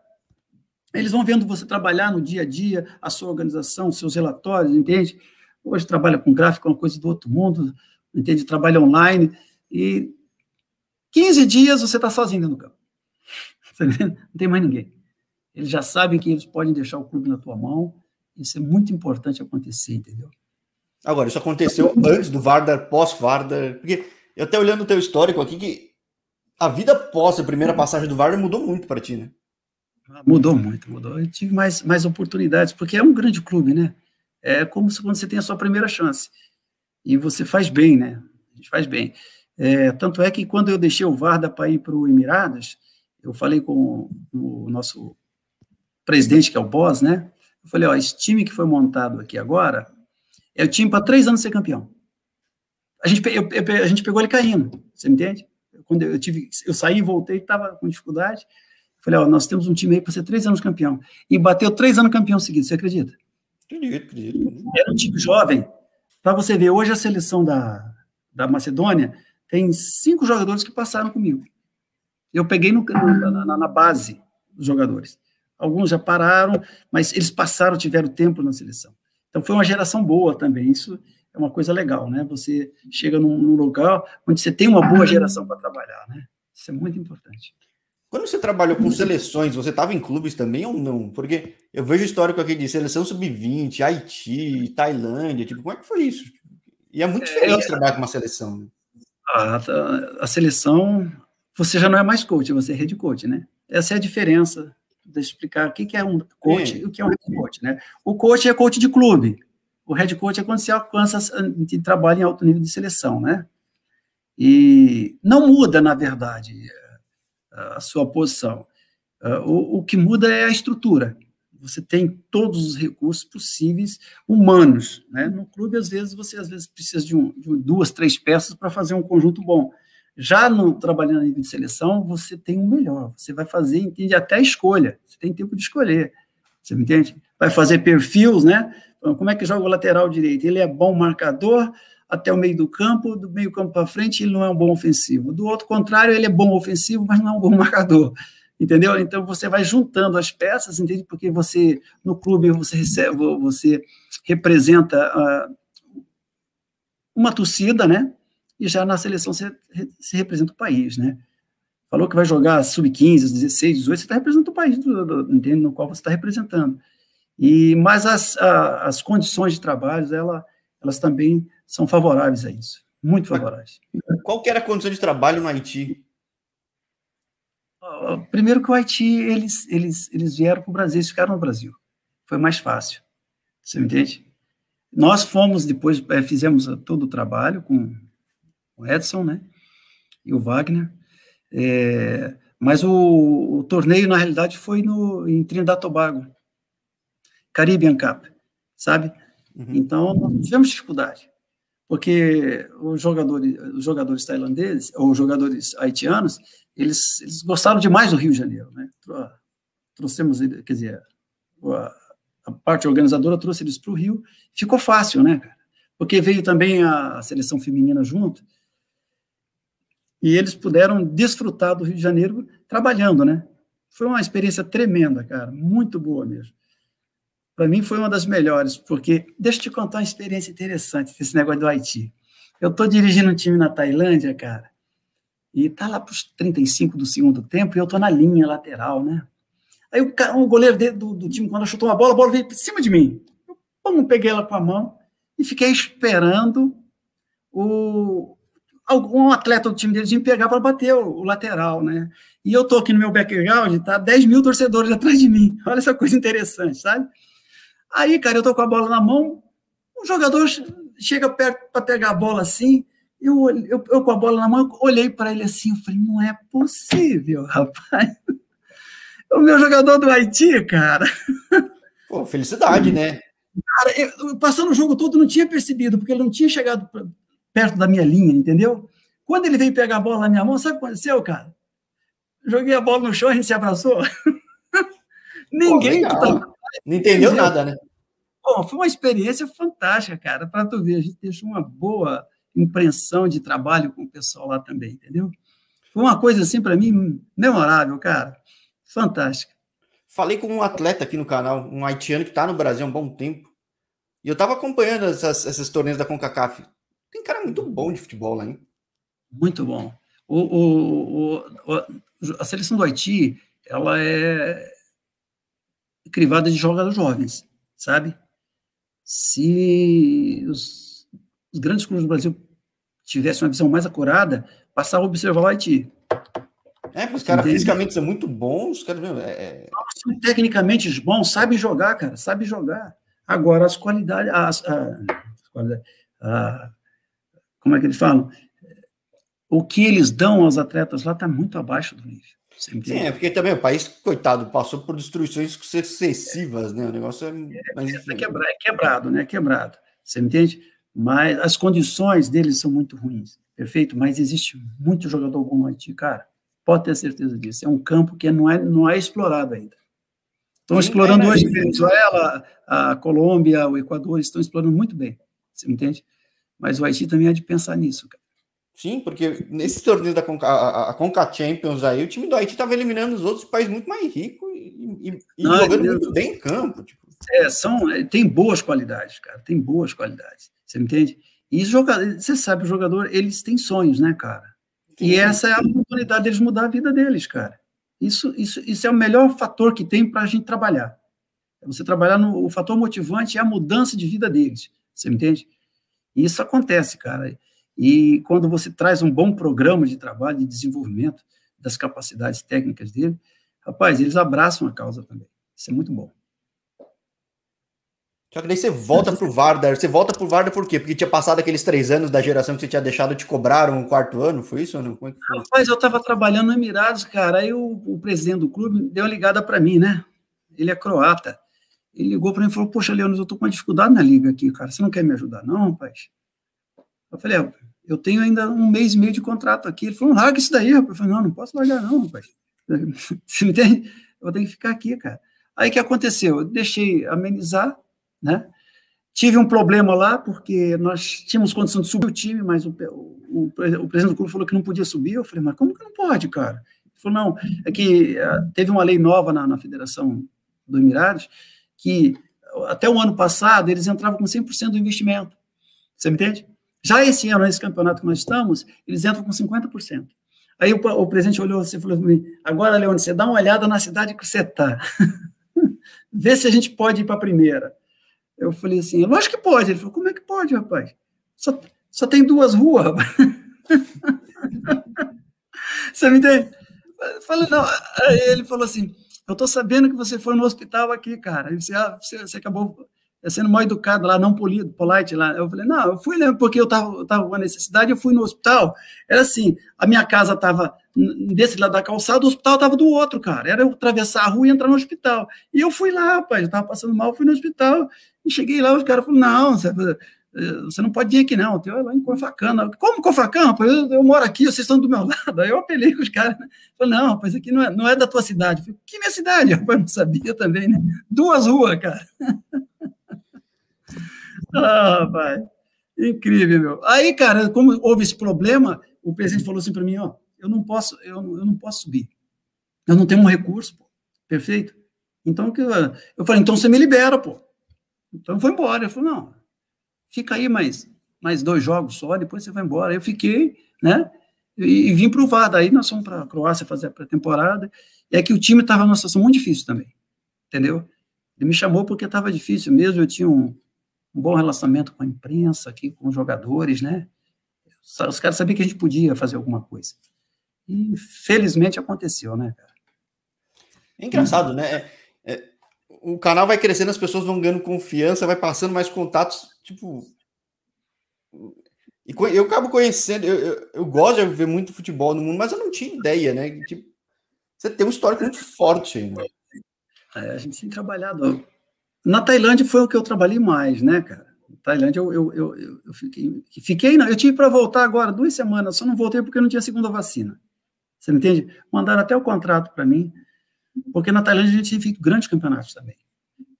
Eles vão vendo você trabalhar no dia a dia, a sua organização, seus relatórios, entende? Hoje trabalha com gráfico, é uma coisa do outro mundo, entende? Trabalha online e 15 dias você está sozinho no campo. Não tem mais ninguém. Eles já sabem que eles podem deixar o clube na tua mão. Isso é muito importante acontecer, entendeu? Agora, isso aconteceu antes do Vardar, pós-Vardar, porque eu até olhando o teu histórico aqui, que a vida pós a primeira passagem do Vardar mudou muito para ti, né? Mudou muito, mudou. Eu tive mais, mais oportunidades, porque é um grande clube, né? É como se quando você tem a sua primeira chance. E você faz bem, né? A gente faz bem. É, tanto é que quando eu deixei o Varda para ir para o Emirados, eu falei com o nosso presidente, que é o Boss, né? Eu falei, ó, esse time que foi montado aqui agora é o time para três anos ser campeão. A gente, eu, eu, a gente pegou ele caindo, você entende? Quando eu tive, eu saí e voltei, estava com dificuldade. Falei, ó, nós temos um time aí para ser três anos campeão. E bateu três anos campeão seguidos, você acredita? Acredito, acredito. Era um time jovem. Para você ver, hoje a seleção da, da Macedônia tem cinco jogadores que passaram comigo. Eu peguei no, na, na, na base dos jogadores. Alguns já pararam, mas eles passaram, tiveram tempo na seleção. Então foi uma geração boa também. Isso é uma coisa legal, né? Você chega num, num local onde você tem uma boa geração para trabalhar, né? Isso é muito importante. Quando você trabalhou com seleções, você estava em clubes também ou não? Porque eu vejo histórico aqui de seleção sub-20, Haiti, Tailândia, tipo, como é que foi isso? E é muito é, diferente eu... trabalhar com uma seleção. Né? A, a, seleção, você já não é mais coach, você é head coach, né? Essa é a diferença. Deixa eu explicar o que é um coach é. e o que é um head coach, né? O coach é coach de clube. O head coach é quando você alcança, trabalha em alto nível de seleção, né? E não muda, na verdade a sua posição. Ah, o, o que muda é a estrutura. Você tem todos os recursos possíveis humanos. Né? No clube, às vezes, você às vezes precisa de, um, de duas, três peças para fazer um conjunto bom. Já no trabalhando a nível de seleção, você tem o melhor. Você vai fazer, entende, até a escolha. Você tem tempo de escolher. Você me entende? Vai fazer perfis, né? Então, como é que joga o lateral direito? Ele é bom marcador, até o meio do campo, do meio campo para frente ele não é um bom ofensivo. Do outro contrário, ele é bom ofensivo, mas não é um bom marcador. Entendeu? Então você vai juntando as peças, entende? Porque você no clube você recebe, você representa uh, uma torcida, né? E já na seleção você, você representa o país, né? Falou que vai jogar sub-15, 16, 18, você está representando o país, do, do, entende? No qual você está representando. E mas as, a, as condições de trabalho, ela, elas também são favoráveis a isso, muito favoráveis. Qual que era a condição de trabalho no Haiti? Primeiro que o Haiti, eles, eles, eles vieram para o Brasil, eles ficaram no Brasil. Foi mais fácil. Você me entende? Nós fomos depois, é, fizemos todo o trabalho com o Edson, né? E o Wagner. É, mas o, o, torneio, na realidade, foi no, em Trinidad Tobago. Caribbean Cup, sabe? Uhum. Então, tivemos dificuldade porque os jogadores, os jogadores tailandeses, ou jogadores haitianos, eles, eles gostaram demais do Rio de Janeiro, né? Trouxemos, quer dizer, a, a parte organizadora trouxe eles para o Rio, ficou fácil, né, cara? Porque veio também a, a seleção feminina junto, e eles puderam desfrutar do Rio de Janeiro trabalhando, né? Foi uma experiência tremenda, cara, muito boa mesmo para mim foi uma das melhores, porque deixa eu te contar uma experiência interessante desse negócio do Haiti. Eu estou dirigindo um time na Tailândia, cara, e tá lá para os 35 do segundo tempo e eu estou na linha lateral, né? Aí o, cara, o goleiro do, do, time, quando chutou uma bola, a bola veio por cima de mim. Eu pum, peguei ela com a mão e fiquei esperando o, algum atleta do time deles me pegar para bater o, o, lateral, né? E eu tô aqui no meu background, tá 10 mil torcedores atrás de mim. Olha essa coisa interessante, sabe? Aí, cara, eu tô com a bola na mão, o jogador chega perto para pegar a bola assim, eu, eu, eu, com a bola na mão, olhei para ele assim, eu falei, não é possível, rapaz. O meu jogador do Haiti, cara. Pô, felicidade, né? Cara, eu, passando o jogo todo, não tinha percebido, porque ele não tinha chegado perto da minha linha, entendeu? Quando ele veio pegar a bola na minha mão, sabe o que aconteceu, cara? Joguei a bola no chão, a gente se abraçou. Ninguém. Pô, tá... Não entendeu nada, né? Bom, foi uma experiência fantástica, cara, para tu ver. A gente deixou uma boa impressão de trabalho com o pessoal lá também, entendeu? Foi uma coisa, assim, para mim, memorável, cara. Fantástica. Falei com um atleta aqui no canal, um haitiano que está no Brasil há um bom tempo. E eu estava acompanhando essas, essas torneios da CONCACAF. Tem cara muito bom de futebol lá, hein? Muito bom. O, o, o, a seleção do Haiti, ela é crivada de jogadores jovens, sabe? Se os, os, grandes clubes do Brasil tivessem uma visão mais acurada, passar a observar o Haiti. É, os caras fisicamente são muito bons, os caras é, é... são tecnicamente bons, sabem jogar, cara, sabem jogar. Agora, as qualidades, as, a, a, como é que eles falam? O que eles dão aos atletas lá está muito abaixo do nível. Sim, é porque também o país, coitado, passou por destruições sucessivas, né? O negócio é. Mas, é, é, quebrado, é quebrado, né? É quebrado. Você entende? Mas as condições deles são muito ruins, perfeito? Mas existe muito jogador bom no Haiti, cara. Pode ter certeza disso. É um campo que não é, não é explorado ainda. Estão explorando é, hoje a Venezuela, a Colômbia, o Equador, estão explorando muito bem. Você entende? Mas o Haiti também é de pensar nisso, cara. Sim, porque nesse torneio da Conca, a, a Conca Champions aí, o time do Haiti estava eliminando os outros países muito mais ricos e, e, e Não, jogando muito bem em campo. Tipo. É, são, é, tem boas qualidades, cara, tem boas qualidades. Você entende? E jogador, você sabe, o jogador, eles têm sonhos, né, cara? E essa é a oportunidade deles mudar a vida deles, cara. Isso, isso, isso é o melhor fator que tem para a gente trabalhar. É você trabalhar no o fator motivante é a mudança de vida deles. Você entende? E isso acontece, cara. E quando você traz um bom programa de trabalho, de desenvolvimento das capacidades técnicas dele, rapaz, eles abraçam a causa também. Isso é muito bom. Só que daí você volta pro Vardar. Você volta pro Vardar por quê? Porque tinha passado aqueles três anos da geração que você tinha deixado, te cobraram um quarto ano, foi isso ou não? Como é? Rapaz, eu estava trabalhando no Emirados, cara. Aí o, o presidente do clube deu uma ligada para mim, né? Ele é croata. Ele ligou para mim e falou: Poxa, Leandro, eu tô com uma dificuldade na liga aqui, cara. Você não quer me ajudar, não, rapaz? Eu falei: é, eu tenho ainda um mês e meio de contrato aqui. Ele falou, larga isso daí, rapaz. Eu falei, não, não posso largar não, rapaz. Você me entende? Eu tenho que ficar aqui, cara. Aí o que aconteceu? Eu deixei amenizar, né? Tive um problema lá, porque nós tínhamos condição de subir o time, mas o, o, o presidente do clube falou que não podia subir. Eu falei, mas como que não pode, cara? Ele falou, não, é que uh, teve uma lei nova na, na Federação do Emirados, que até o ano passado eles entravam com 100% do investimento. Você me entende? Já esse ano, nesse campeonato que nós estamos, eles entram com 50%. Aí o, o presidente olhou assim e falou para mim: agora, Leone, você dá uma olhada na cidade que você está. Vê se a gente pode ir para a primeira. Eu falei assim: lógico que pode. Ele falou: como é que pode, rapaz? Só, só tem duas ruas, rapaz. você me entende? Falei, não. Aí ele falou assim: eu estou sabendo que você foi no hospital aqui, cara. Você, ah, você, você acabou sendo mal educado lá, não polido, polite lá. Eu falei, não, eu fui né, porque eu estava tava com necessidade, eu fui no hospital. Era assim, a minha casa estava desse lado da calçada, o hospital estava do outro, cara. Era eu atravessar a rua e entrar no hospital. E eu fui lá, rapaz, eu estava passando mal, fui no hospital. E cheguei lá, os caras falaram, não, você, você não pode vir aqui não, tem lá em Confacana. Como Confacana? Rapaz, eu, eu, moro aqui, vocês estão do meu lado. Aí eu apelei com os caras, né? Falei, não, rapaz, aqui não é, não é da tua cidade. Eu falei, que minha cidade? Rapaz, não sabia também, né? Duas ruas, cara. Ah, pai. Incrível, meu. Aí, cara, como houve esse problema, o presidente falou assim para mim, ó, eu não posso, eu, eu não posso subir. Eu não tenho um recurso, pô. Perfeito? Então, eu falei, então você me libera, pô. Então foi embora. Eu falei, não, fica aí mais, mais dois jogos só, depois você vai embora. Eu fiquei, né? E, e vim pro VAR. Daí nós fomos para a Croácia fazer a pré-temporada. E é que o time estava numa situação muito difícil também. Entendeu? Ele me chamou porque estava difícil mesmo. Eu tinha um, um bom relacionamento com a imprensa, aqui, com os jogadores, né? Os caras sabiam que a gente podia fazer alguma coisa. E felizmente aconteceu, né, cara? É engraçado, né? É, é, o canal vai crescendo, as pessoas vão ganhando confiança, vai passando mais contatos, tipo. E eu acabo conhecendo, eu, eu, eu, gosto de ver muito futebol no mundo, mas eu não tinha ideia, né? Tipo, você tem um histórico muito forte né? É, a gente tem trabalhado Na Tailândia foi o que eu trabalhei mais, né, cara? Na Tailândia eu, eu, eu, eu fiquei, fiquei, não, eu tive para voltar agora duas semanas, só não voltei porque não tinha segunda vacina. Você me entende? Mandaram até o contrato para mim, porque na Tailândia a gente tem feito grandes campeonatos também.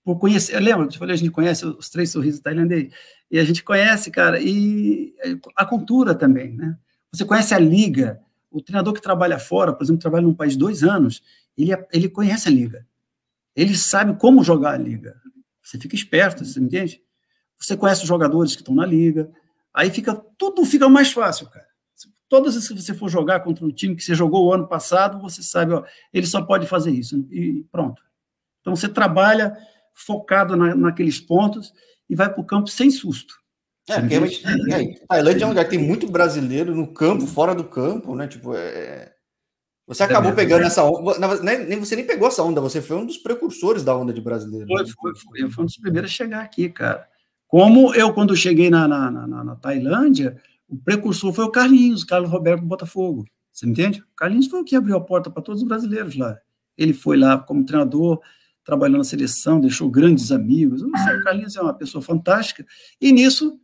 Por conhecer, eu lembro, eu falei, a gente conhece os três sorrisos tailandeses, e a gente conhece, cara, e a cultura também, né? Você conhece a liga, o treinador que trabalha fora, por exemplo, trabalha num país dois anos, ele, ele conhece a liga. Ele sabe como jogar a liga. Você fica esperto, você entende? Você conhece os jogadores que estão na liga, aí fica tudo fica mais fácil, cara. Todas as que você for jogar contra um time que você jogou o ano passado, você sabe, ó, ele só pode fazer isso e pronto. Então você trabalha focado na, naqueles pontos e vai para o campo sem susto. É, porque realmente, é, Tailândia é um lugar que tem muito brasileiro no campo, fora do campo, né? Tipo, é... você acabou é pegando essa onda, nem, você nem pegou essa onda, você foi um dos precursores da onda de brasileiro. Foi, né? foi, foi, eu fui um dos primeiros a chegar aqui, cara. Como eu, quando cheguei na, na, na, na Tailândia, o precursor foi o Carlinhos, Carlos Roberto Botafogo. Você entende? O Carlinhos foi o que abriu a porta para todos os brasileiros lá. Ele foi lá como treinador, trabalhou na seleção, deixou grandes amigos. O Carlinhos é uma pessoa fantástica. E nisso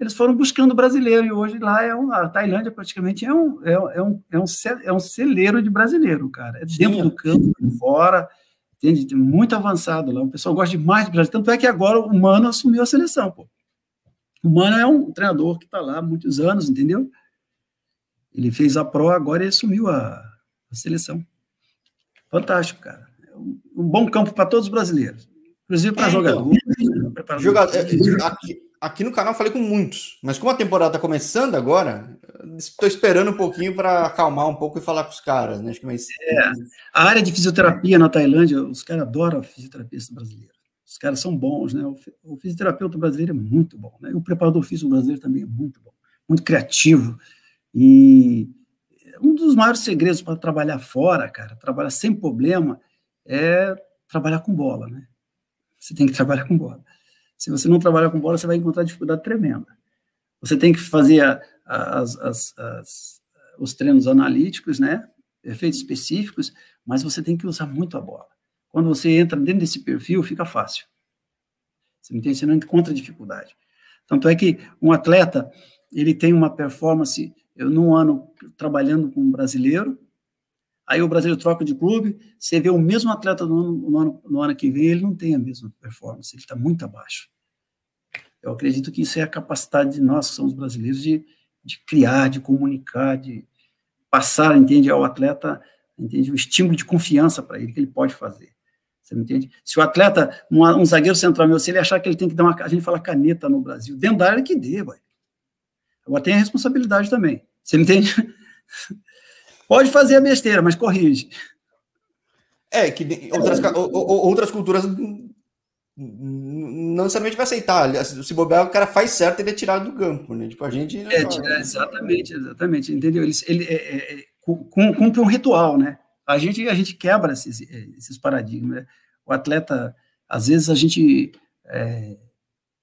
eles foram buscando brasileiro, e hoje lá é um, a Tailândia praticamente é um, é, é, um, é, um, é um celeiro de brasileiro, cara. É dentro Sim. do campo, fora, entende? Muito avançado lá. O pessoal gosta demais do Brasil. Tanto é que agora o Mano assumiu a seleção, pô. O Mano é um treinador que está lá há muitos anos, entendeu? Ele fez a Pro, agora ele assumiu a, a seleção. Fantástico, cara. É um, bom campo para todos os brasileiros. Inclusive para é, jogadores. Então, jogador, é, aqui, aqui no canal falei com muitos, mas como a temporada está começando agora, estou esperando um pouquinho para acalmar um pouco e falar com os caras, né? Acho que mais... é, a área de fisioterapia na Tailândia, os caras adoram fisioterapista brasileiro. Os caras são bons, né? O, fisioterapeuta brasileiro é muito bom, né? O preparador físico brasileiro também é muito bom, muito criativo. E um dos maiores segredos para trabalhar fora, cara, trabalhar sem problema, é trabalhar com bola, né? Você tem que trabalhar com bola. Se você não trabalhar com bola, você vai encontrar dificuldade tremenda. Você tem que fazer as, as, os treinos analíticos, né? Efeitos específicos, mas você tem que usar muito a bola. Quando você entra dentro desse perfil, fica fácil. Você não, tem, você não encontra dificuldade. Tanto é que um atleta, ele tem uma performance, eu num ano trabalhando com um brasileiro, aí o brasileiro troca de clube, você vê o mesmo atleta no ano, no ano, no ano que vem, ele não tem a mesma performance, ele está muito abaixo. Eu acredito que isso é a capacidade de nós, que somos brasileiros, de, de criar, de comunicar, de passar, entende, ao atleta, entende, o estímulo de confiança para ele, que ele pode fazer. Você me entende? Se o atleta, um, um, zagueiro central meu, se ele achar que ele tem que dar uma, a gente fala caneta no Brasil, dentro da área que dê, vai. Agora tem a responsabilidade também. Você me entende? Pode fazer a besteira, mas corrige. É, que outras, outras culturas não necessariamente vai aceitar. Se bobear, o cara faz certo, ele é tirado do campo, né? Tipo, a gente. É, é exatamente, exatamente. Entendeu? Ele, ele é, é, é cumpre um ritual, né? A gente, a gente quebra esses, esses paradigmas. Né? O atleta, às vezes, a gente é,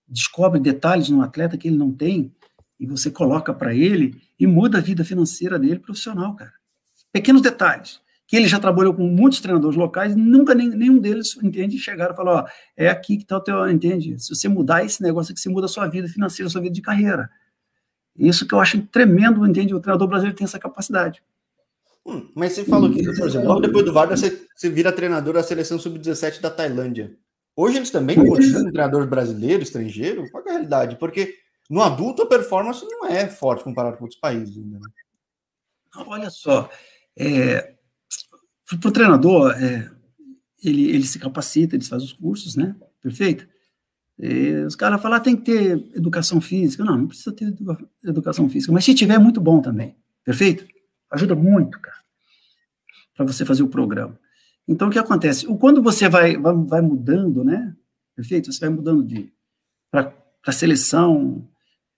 descobre detalhes no atleta que ele não tem e você coloca para ele e muda a vida financeira dele profissional, cara pequenos detalhes, que ele já trabalhou com muitos treinadores locais, nunca nem, nenhum deles, entende, chegaram e falaram, ó, é aqui que está o teu, entende, se você mudar esse negócio aqui, você muda a sua vida financeira, a sua vida de carreira. Isso que eu acho tremendo, entende, o treinador brasileiro tem essa capacidade. Hum, mas você falou que, por exemplo, logo depois do Varda, você, você vira treinador da seleção sub-17 da Tailândia. Hoje eles também continuam treinador brasileiro, estrangeiro? Qual é a realidade? Porque no adulto a performance não é forte comparado com outros países. Né? Olha só, é, para o treinador, é, ele, ele se capacita, ele faz os cursos, né? Perfeito? Os caras falam, ah, tem que ter educação física. Não, não precisa ter educação física, mas se tiver, é muito bom também. Perfeito? Ajuda muito, cara, para você fazer o programa. Então, o que acontece? Quando você vai, vai, vai mudando, né? Perfeito? Você vai mudando de para seleção.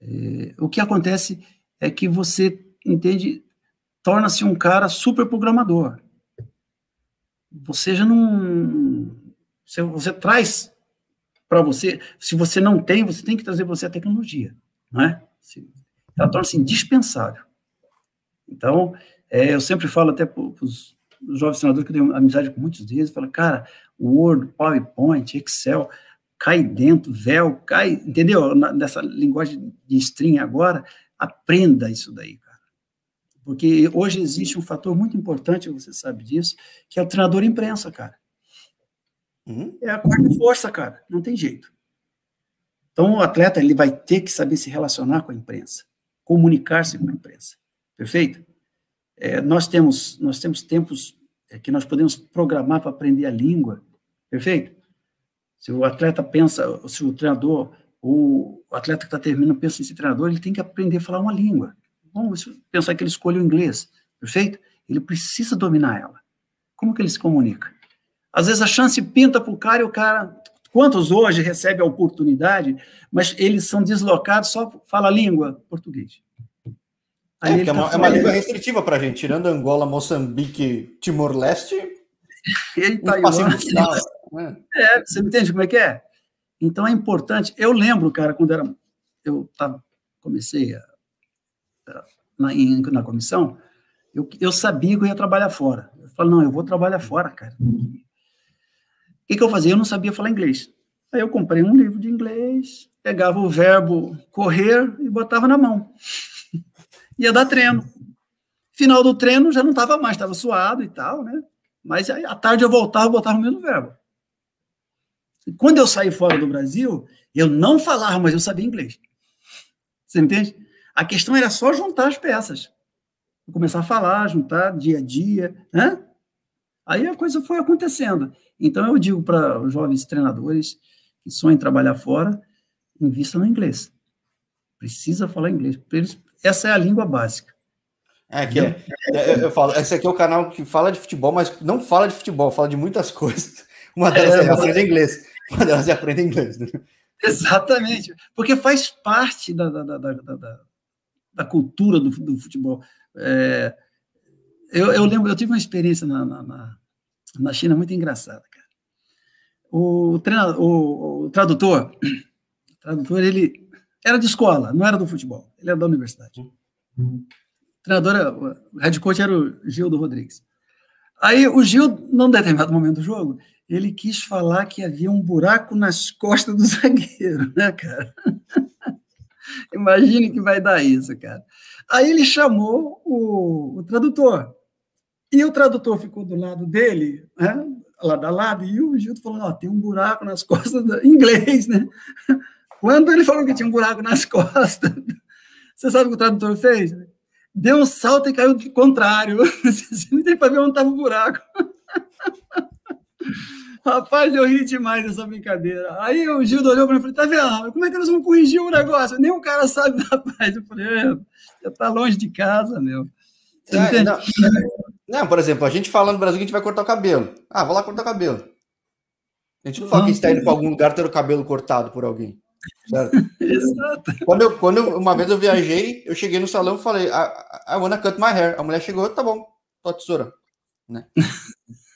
É, o que acontece é que você entende torna-se um cara super programador. Você já não. Você, você traz para você. Se você não tem, você tem que trazer para você a tecnologia. Não é? Ela torna-se indispensável. Então, é, eu sempre falo até para os jovens senadores, que eu tenho amizade com muitos deles, falo, cara, Word, PowerPoint, Excel, cai dentro, véu, cai, entendeu? Nessa linguagem de string agora, aprenda isso daí. Porque hoje existe um fator muito importante, você sabe disso, que é o treinador imprensa, cara. Uhum. É a quarta força, cara, não tem jeito. Então, o atleta ele vai ter que saber se relacionar com a imprensa, comunicar-se com a imprensa. Perfeito? É, nós temos nós temos tempos é, que nós podemos programar para aprender a língua. Perfeito? Se o atleta pensa, se o treinador, o atleta que está terminando pensa nesse treinador, ele tem que aprender a falar uma língua. Vamos pensar que ele escolhe o inglês. Perfeito? Ele precisa dominar ela. Como que ele se comunica? Às vezes a chance pinta para o cara e o cara Quantos hoje recebem a oportunidade, mas eles são deslocados, só fala a língua português. é, tá é, uma, é uma língua restritiva para a gente, tirando Angola, Moçambique, Timor-Leste. Ele tá né? É, você me entende como é que é? Então é importante. Eu lembro, cara, quando era, eu tava, comecei a, na, na comissão, eu, eu sabia que eu ia trabalhar fora. Eu falei, não, eu vou trabalhar fora, cara que, que eu fazia? Eu não sabia falar inglês. Aí eu comprei um livro de inglês, pegava o verbo correr e botava na mão. Ia dar treino. Final do treino já não estava mais, estava suado e tal, né? Mas aí, à tarde eu voltava, botava o mesmo verbo. E quando eu saí fora do Brasil, eu não falava, mas eu sabia inglês. Você entende? A questão era só juntar as peças. Começar a falar, juntar dia a dia, né? Aí a coisa foi acontecendo. Então, eu digo para os jovens treinadores que sonham trabalhar fora, invista no inglês. Precisa falar inglês. Essa é a língua básica. É, que é, é, eu falo, esse aqui é o canal que fala de futebol, mas não fala de futebol, fala de muitas coisas. Uma delas é, é aprender inglês. Uma delas é aprender inglês. Né? Exatamente, porque faz parte da, da, da, da, da cultura do, do futebol. É, eu, eu, lembro, eu tive uma experiência na, na, na China muito engraçada, cara. O, treinador, o, o tradutor, o tradutor, ele era de escola, não era do futebol, ele era da universidade. O treinador, o head coach era o Gildo Rodrigues. Aí o Gil, num determinado momento do jogo, ele quis falar que havia um buraco nas costas do zagueiro, né, cara? Imagine que vai dar isso, cara. Aí ele chamou o, o tradutor. E o tradutor ficou do lado dele, né, lado a lado, e o Gildo falou: oh, tem um buraco nas costas, do... em inglês, né? Quando ele falou que tinha um buraco nas costas, você sabe o que o tradutor fez? Deu um salto e caiu do contrário. Você não tem para ver onde estava o buraco. Rapaz, eu ri demais dessa brincadeira. Aí o Gildo olhou para mim e falou: tá vendo? Como é que nós vamos corrigir o negócio? Nem o cara sabe, rapaz. Eu falei: é, você tá longe de casa, meu. Você é, não, não, por exemplo, a gente fala no Brasil que a gente vai cortar o cabelo. Ah, vou lá cortar o cabelo. A gente não fala que a gente está indo para algum lugar ter o cabelo cortado por alguém. Certo? Exato. Quando, eu, quando eu, uma vez eu viajei, eu cheguei no salão e falei, I, I wanna cut my hair. A mulher chegou, tá bom, tô a tesoura. Né?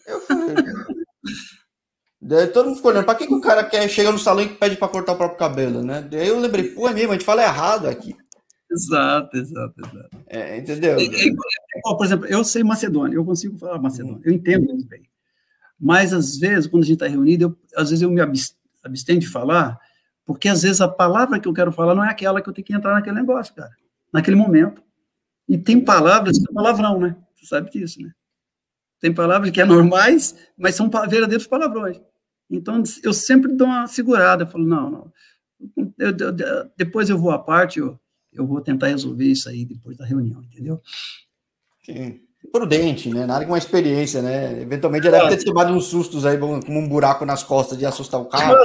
Eu falei. Daí todo mundo ficou olhando, pra que, que o cara quer, chega no salão e pede para cortar o próprio cabelo, né? Daí eu lembrei, pô, é mesmo, a gente fala errado aqui. Exato, exato, exato. É, entendeu? É, é, é, por exemplo, eu sei macedônio, eu consigo falar macedônio, eu entendo isso bem. Mas, às vezes, quando a gente está reunido, eu, às vezes eu me abstenho de falar, porque às vezes a palavra que eu quero falar não é aquela que eu tenho que entrar naquele negócio, cara, naquele momento. E tem palavras que é palavrão, né? Você sabe disso, né? Tem palavras que é normais, mas são verdadeiros palavrões. Então, eu sempre dou uma segurada, eu falo, não, não. Eu, eu, depois eu vou à parte, eu, eu vou tentar resolver isso aí depois da reunião, entendeu? Sim. Prudente, né? Nada com uma experiência, né? Eventualmente já deve ter tomado uns sustos aí, como um buraco nas costas de assustar o cara.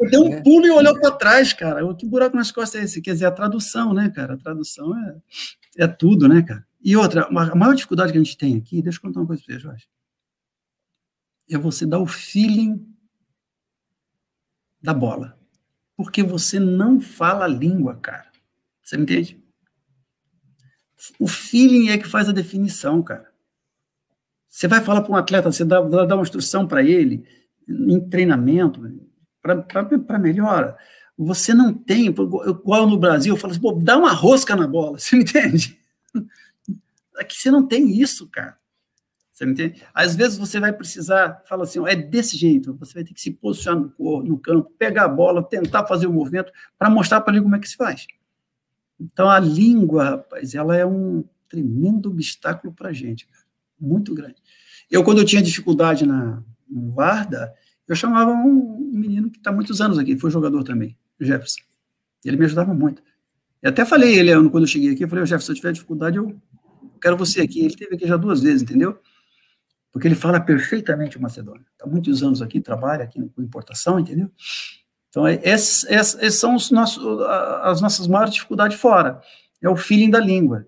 Ele deu um né? pulo e olhou para trás, cara. Que buraco nas costas é esse? Quer dizer, a tradução, né, cara? A tradução é, é tudo, né, cara? E outra, a maior dificuldade que a gente tem aqui, deixa eu contar uma coisa para você, Jorge. É você dar o feeling da bola. Porque você não fala a língua, cara. Você me entende? O feeling é que faz a definição, cara. Você vai falar para um atleta, você dá, dá uma instrução para ele, em treinamento, para melhora. Você não tem, igual no Brasil, eu falo assim, dá uma rosca na bola, você me entende? Aqui você não tem isso, cara. Você me entende? Às vezes você vai precisar, fala assim, é desse jeito, você vai ter que se posicionar no, no campo, pegar a bola, tentar fazer o movimento para mostrar para ele como é que se faz. Então a língua, rapaz, ela é um tremendo obstáculo para a gente, cara. muito grande. Eu, quando eu tinha dificuldade na, no Varda, eu chamava um menino que está muitos anos aqui, foi jogador também, o Jefferson. Ele me ajudava muito. Eu até falei ele quando eu cheguei aqui, eu falei, Jefferson, se eu tiver dificuldade, eu quero você aqui. Ele teve aqui já duas vezes, entendeu? Porque ele fala perfeitamente o macedônio. Está muitos anos aqui, trabalha aqui com importação, entendeu? Então, é, esses, esses são os nossos, as nossas maiores dificuldades fora. É o feeling da língua.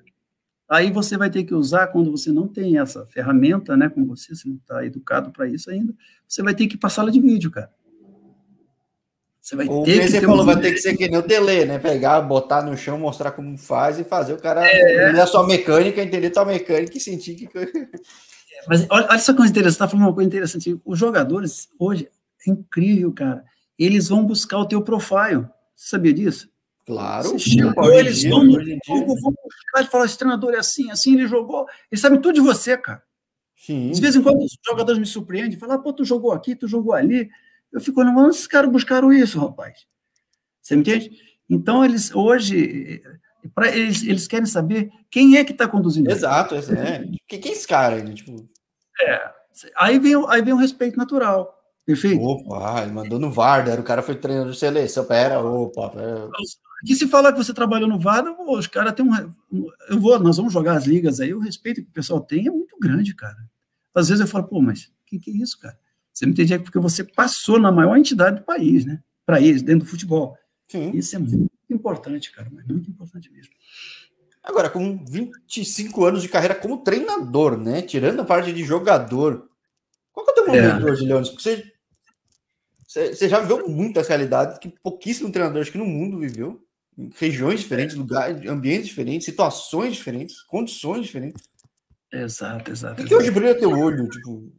Aí você vai ter que usar, quando você não tem essa ferramenta, né, com você, você não está educado para isso ainda, você vai ter que passá-la de vídeo, cara. Você vai o ter que. Você falou, um... vai ter que ser que nem o Tele, né? Pegar, botar no chão, mostrar como faz e fazer o cara é... entender a sua mecânica, entender tua mecânica e sentir que. Mas olha, olha só que coisa interessante, você está falando uma coisa interessante. Os jogadores, hoje, é incrível, cara. Eles vão buscar o teu profile. Você sabia disso? Claro. Chegou, eles dia, vão no jogo, vão buscar e falar, esse treinador é assim, assim, ele jogou. Eles sabem tudo de você, cara. Sim. De vez em quando os jogadores me surpreendem, falam, ah, pô, tu jogou aqui, tu jogou ali. Eu fico olhando, esses caras buscaram isso, rapaz. Você me entende? Então, eles hoje, para eles, eles querem saber quem é que está conduzindo. Exato, é. Quem, quem é esse cara? Tipo... É. Aí vem, aí vem o respeito natural. Perfeito? Opa, ele mandou no VAR, o cara foi treinador de seleção. Pera, opa. Pera. Que se falar que você trabalhou no VAR, os caras têm um. Eu vou, nós vamos jogar as ligas aí, o respeito que o pessoal tem é muito grande, cara. Às vezes eu falo, pô, mas o que, que é isso, cara? Você me entende? É porque você passou na maior entidade do país, né? Para eles, dentro do futebol. Sim. Isso é muito importante, cara, mas muito importante mesmo. Agora, com 25 anos de carreira como treinador, né? Tirando a parte de jogador, qual que é o teu momento é. hoje, Leonis? Porque você, você já viveu muitas realidades que pouquíssimos treinadores que no mundo viveu, em regiões diferentes, lugares, ambientes diferentes, situações diferentes, condições diferentes. Exato, exato. O que, que hoje brilha teu olho? Tipo,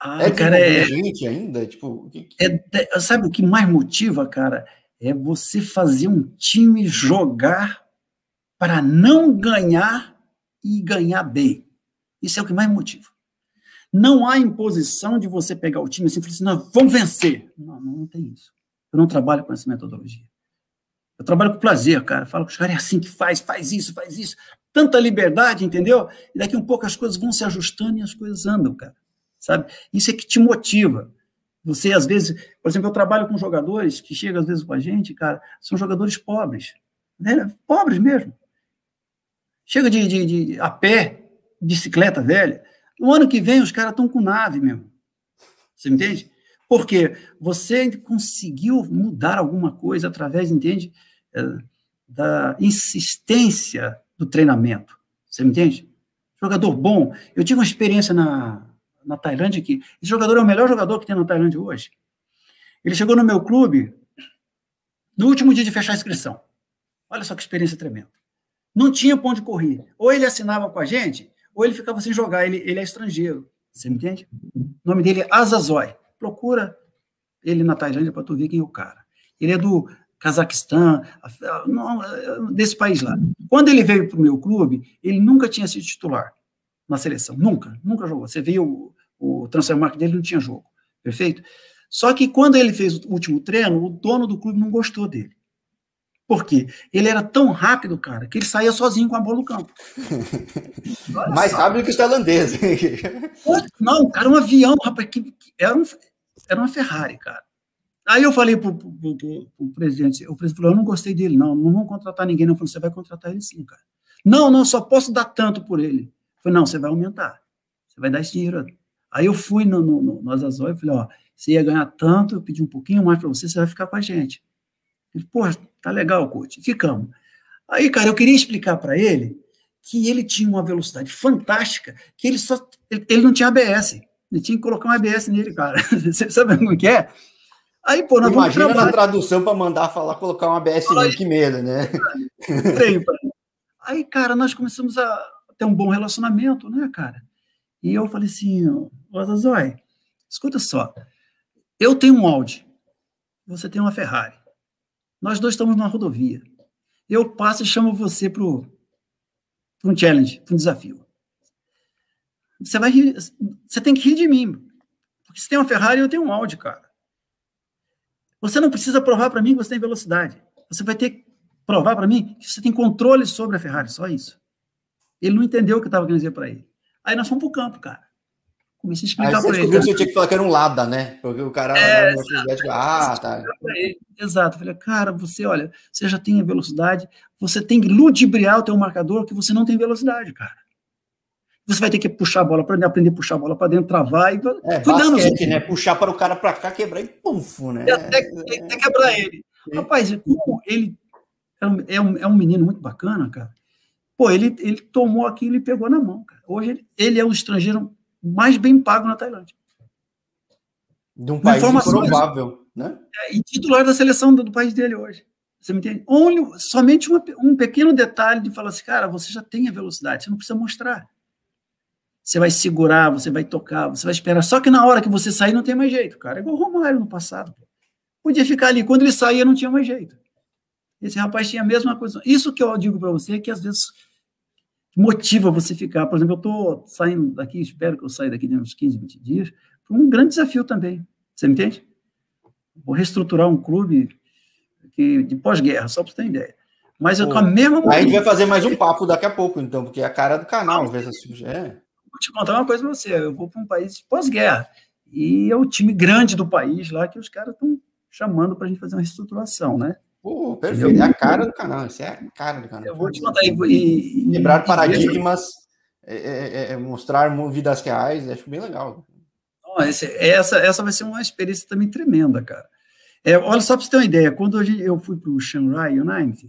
ah, é cara, é gente ainda, tipo, que, que... É, sabe o que mais motiva, cara? É você fazer um time jogar para não ganhar e ganhar bem. Isso é o que mais motiva. Não há imposição de você pegar o time assim e falar assim, não, vamos vencer. Não, não tem isso. Eu não trabalho com essa metodologia. Eu trabalho com prazer, cara. Falo com os caras, é assim que faz, faz isso, faz isso. Tanta liberdade, entendeu? E daqui um pouco as coisas vão se ajustando e as coisas andam, cara. Sabe? Isso é que te motiva. Você, às vezes, por exemplo, eu trabalho com jogadores que chegam, às vezes, com a gente, cara, são jogadores pobres. Né? Pobres mesmo. Chega de, de, de, a pé, bicicleta velha. No ano que vem, os caras estão com nave mesmo. Você entende? Porque você conseguiu mudar alguma coisa através, entende? É, da insistência do treinamento. Você me entende? Jogador bom. Eu tive uma experiência na, na Tailândia que esse jogador é o melhor jogador que tem na Tailândia hoje. Ele chegou no meu clube no último dia de fechar a inscrição. Olha só que experiência tremenda. Não tinha ponto de correr. Ou ele assinava com a gente, ou ele ficava sem jogar. Ele, ele é estrangeiro. Você me entende? O nome dele é Azazoy. Procura ele na Tailândia para tu ver quem é o cara. Ele é do Cazaquistão, desse país lá. Quando ele veio para o meu clube, ele nunca tinha sido titular na seleção. Nunca, nunca jogou. Você viu o, o transfer market dele, não tinha jogo. Perfeito? Só que quando ele fez o último treino, o dono do clube não gostou dele. Por quê? Ele era tão rápido, cara, que ele saía sozinho com a bola no campo. Mais rápido que os tailandeses. Não, cara, um avião, rapaz, que, que era, um, era uma Ferrari, cara. Aí eu falei pro, pro, pro, pro, presidente, o presidente falou, eu não gostei dele, não, não vamos contratar ninguém, não. Eu falei, você vai contratar ele sim, cara. Não, não, só posso dar tanto por ele. Eu falei, não, você vai aumentar, você vai dar esse dinheiro. Aí eu fui no, no, no, no Azazó e falei, ó, você ia ganhar tanto, eu pedi um pouquinho mais para você, você vai ficar com a gente. Ele, pô, tá legal, coach. Ficamos. Aí, cara, eu queria explicar para ele que ele tinha uma velocidade fantástica, que ele só ele, ele, não tinha ABS. Ele tinha que colocar um ABS nele, cara. Você sabe como que é? Aí, pô, nós Imagina na tradução para mandar falar, colocar um ABS nele, que medo, né? Aí, cara, nós começamos a ter um bom relacionamento, né, cara? E eu falei assim, ô Zazói, escuta só, eu tenho um Audi, você tem uma Ferrari. Nós dois estamos numa rodovia. Eu passo e chamo você para um challenge, para um desafio. Você vai rir, você tem que rir de mim. Porque se tem uma Ferrari, eu tenho um Audi, cara. Você não precisa provar para mim que você tem velocidade. Você vai ter que provar para mim que você tem controle sobre a Ferrari, só isso. Ele não entendeu o que eu estava querendo dizer para ele. Aí nós fomos para o campo, cara. Comecei a explicar para ele. Você tinha que falar que era um Lada, né? Porque o cara. É, ah, tá. Exato. Eu falei, cara, você, olha, você já tem a velocidade, você tem que ludibriar o teu marcador que você não tem velocidade, cara. Você vai ter que puxar a bola para dentro, aprender a puxar a bola para dentro, travar e. É, Fui basquete, dando, né? Puxar para o cara para cá, quebrar e pum, né? Até, até quebrar ele. Rapaz, como ele é um, é um, é um menino muito bacana, cara. Pô, ele, ele tomou aquilo e pegou na mão, cara. Hoje ele, ele é o estrangeiro mais bem pago na Tailândia. De um país improvável, né? É, e titular da seleção do, do, país dele hoje. Você me entende? Only, somente uma, um pequeno detalhe de falar assim, cara, você já tem a velocidade, você não precisa mostrar. Você vai segurar, você vai tocar, você vai esperar. Só que na hora que você sair, não tem mais jeito, cara. É igual o Romário no passado. Podia ficar ali. Quando ele saía, não tinha mais jeito. Esse rapaz tinha a mesma coisa. Isso que eu digo para você, que às vezes motiva você ficar. Por exemplo, eu estou saindo daqui, espero que eu saia daqui dentro uns 15, 20 dias, para um grande desafio também. Você me entende? Vou reestruturar um clube que, de pós-guerra, só para você ter ideia. Mas eu com a mesma. Aí a gente vai fazer mais um papo daqui a pouco, então, porque é a cara do canal, ver é. Vou te contar uma coisa para você. Eu vou para um país pós-guerra. E é o time grande do país lá que os caras estão chamando para a gente fazer uma reestruturação, né? Pô, perfeito. É a cara do canal. Isso é a cara do canal. Eu vou te contar. E, e, Quebrar paradigmas, é, é, é, é, mostrar vidas reais, acho bem legal. esse, essa, essa vai ser uma experiência também tremenda, cara. É, olha só para você ter uma ideia, quando eu fui para o Shanghai United,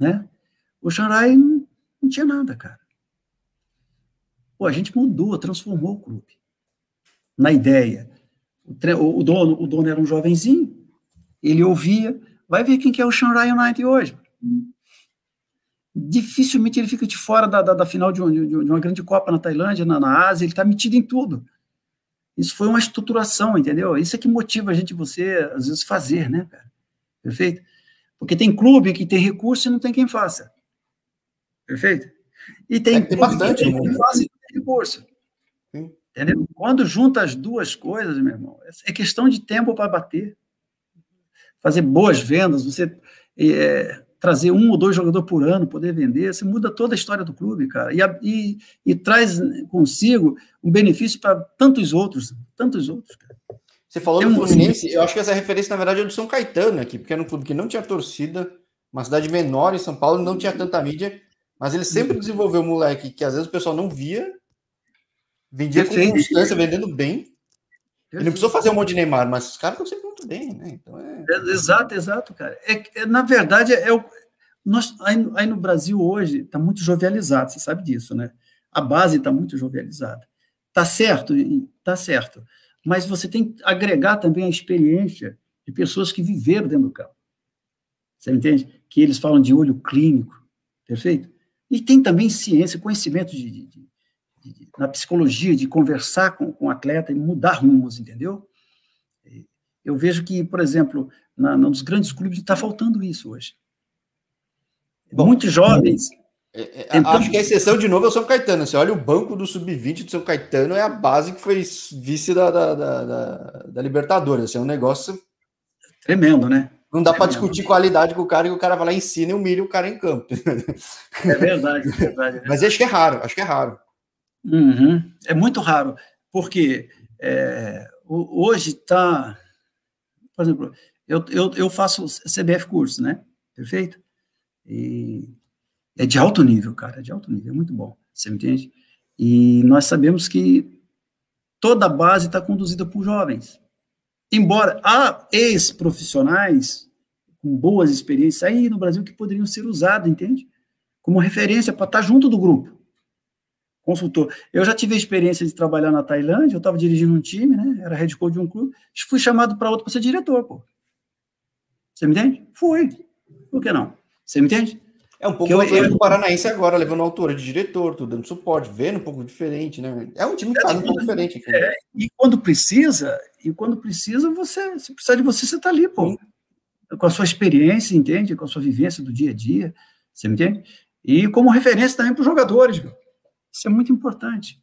né? O Shanghai não, não tinha nada, cara. Pô, a gente mudou, transformou o clube. Na ideia. O, o, dono, o dono era um jovenzinho, ele ouvia, Vai ver quem que é o Shanghai United hoje. Dificilmente ele fica de fora da, da, da final de, um, de, uma grande Copa na Tailândia, na, na Ásia, ele está metido em tudo. Isso foi uma estruturação, entendeu? Isso é que motiva a gente, você, às vezes, fazer, né, cara? Perfeito? Porque tem clube que tem recurso e não tem quem faça. Perfeito? E tem, é, tem bastante que tem quem faça e não tem recurso. Sim. Entendeu? Quando junta as duas coisas, meu irmão, é questão de tempo para bater fazer boas vendas, você é, trazer um ou dois jogadores por ano, poder vender, você muda toda a história do clube, cara, e, e, e traz consigo um benefício para tantos outros, tantos outros, cara. Você falou do Fluminense, eu acho que essa referência, na verdade, é do São Caetano aqui, porque era um clube que não tinha torcida, uma cidade menor em São Paulo, não tinha tanta mídia, mas ele sempre desenvolveu um moleque que às vezes o pessoal não via, vendia Perfeito. com constância, vendendo bem, ele não precisou fazer um monte de Neymar, mas os caras estão sempre muito bem, né? Então é... é exato, exato, cara. É, é na verdade, é o, nós, aí, aí no Brasil hoje está muito jovializado, você sabe disso, né? A base está muito jovializada. Tá certo, tá certo. Mas você tem que agregar também a experiência de pessoas que viveram dentro do campo. Você entende? Que eles falam de olho clínico, perfeito? E tem também ciência, conhecimento de, de, na psicologia, de conversar com, com o atleta e mudar rumos, entendeu? Eu vejo que, por exemplo, na, nos grandes clubes está faltando isso hoje. Bom, Muitos jovens. É, é, Acho que a exceção de novo é o São Caetano. Você olha o banco do Sub-20 do São Caetano, é a base que foi vice da, da, da, da, da Libertadores. Assim, é um negócio. Tremendo, né? Não dá para discutir qualidade com o cara e o cara vai lá, ensina e humilha o cara em campo. É verdade, é verdade. Mas acho que é raro, acho que é raro. Uhum. É muito raro, porque é, hoje está. Por exemplo, eu, eu, eu faço CBF curso, né? Perfeito? E é de alto nível, cara, é de alto nível, é muito bom, você me entende? E nós sabemos que toda a base está conduzida por jovens. Embora há ex-profissionais com boas experiências aí no Brasil que poderiam ser usados, entende? Como referência para estar tá junto do grupo consultor. Eu já tive a experiência de trabalhar na Tailândia, eu estava dirigindo um time, né? Era head coach de um clube, fui chamado para outro para ser diretor, pô. Você me entende? Fui. Por que não? Você me entende? É um pouco o eu, do Paranaense agora, levando a altura de diretor, tudo dando suporte, vendo um pouco diferente, né? É um time que faz um pouco diferente. Aqui, é, e quando precisa, e quando precisa, você, se precisar de você, você está ali, pô. Sim. Com a sua experiência, entende? Com a sua vivência do dia a dia, você me entende? E como referência também para os jogadores, meu. Isso é muito importante.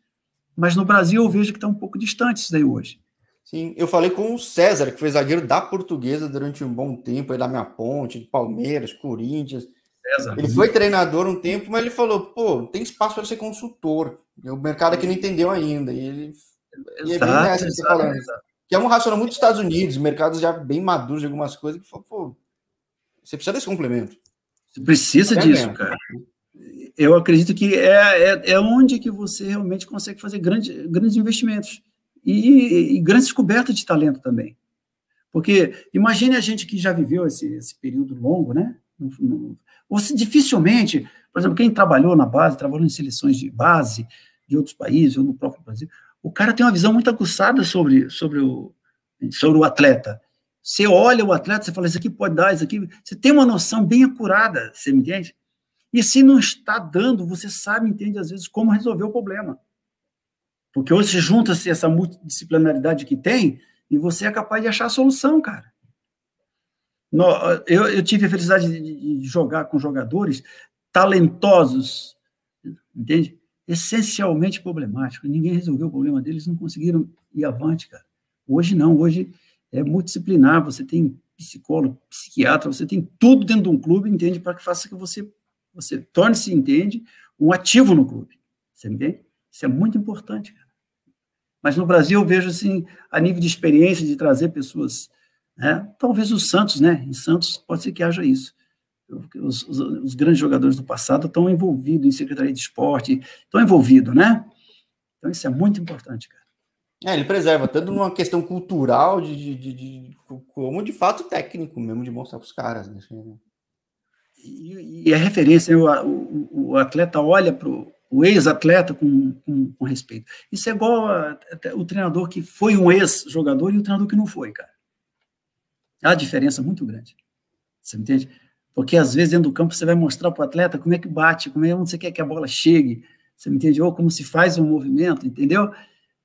Mas no Brasil eu vejo que está um pouco distante isso daí hoje. Sim, eu falei com o César, que foi zagueiro da Portuguesa durante um bom tempo, aí da minha ponte, Palmeiras, Corinthians. César. Ele foi treinador um tempo, mas ele falou: pô, tem espaço para ser consultor. O mercado aqui não entendeu ainda. E ele. Exato, e é bem nessa que você falando. Que é um racional muito dos Estados Unidos, mercados já bem maduros de algumas coisas, que falou, pô, você precisa desse complemento. Você precisa disso, mesmo. cara. Eu acredito que é, é, é onde que você realmente consegue fazer grande, grandes investimentos e, e grandes descobertas de talento também. Porque imagine a gente que já viveu esse, esse período longo, né? Você dificilmente, por exemplo, quem trabalhou na base, trabalhou em seleções de base de outros países ou no próprio Brasil, o cara tem uma visão muito aguçada sobre, sobre, o, sobre o atleta. Você olha o atleta, você fala, isso aqui pode dar, isso aqui. Você tem uma noção bem acurada, você me entende? E se não está dando, você sabe, entende, às vezes, como resolver o problema. Porque hoje junta-se essa multidisciplinaridade que tem e você é capaz de achar a solução, cara. Eu, eu tive a felicidade de, de jogar com jogadores talentosos, entende? Essencialmente problemáticos. Ninguém resolveu o problema deles, não conseguiram ir avante, cara. Hoje não, hoje é multidisciplinar, você tem psicólogo, psiquiatra, você tem tudo dentro de um clube, entende, para que faça que você, você torne-se, entende, um ativo no clube. Você entende? Isso é muito importante, cara. Mas no Brasil eu vejo assim, a nível de experiência de trazer pessoas, né? Talvez o Santos, né? Em Santos pode ser que haja isso. Os, os, os grandes jogadores do passado estão envolvidos em secretaria de esporte, estão envolvidos, né? Então isso é muito importante, cara. É, ele preserva tanto numa questão cultural, de, de, de, de como de fato técnico mesmo, de mostrar para os caras. Né? E, e a referência, o, o, o atleta olha para o ex-atleta com, com, com, respeito. Isso é igual a, a, o treinador que foi um ex-jogador e o treinador que não foi, cara. Há diferença muito grande. Você entende? Porque às vezes dentro do campo você vai mostrar para o atleta como é que bate, como é onde você quer que a bola chegue. Você me entende? Ou como se faz um movimento, entendeu?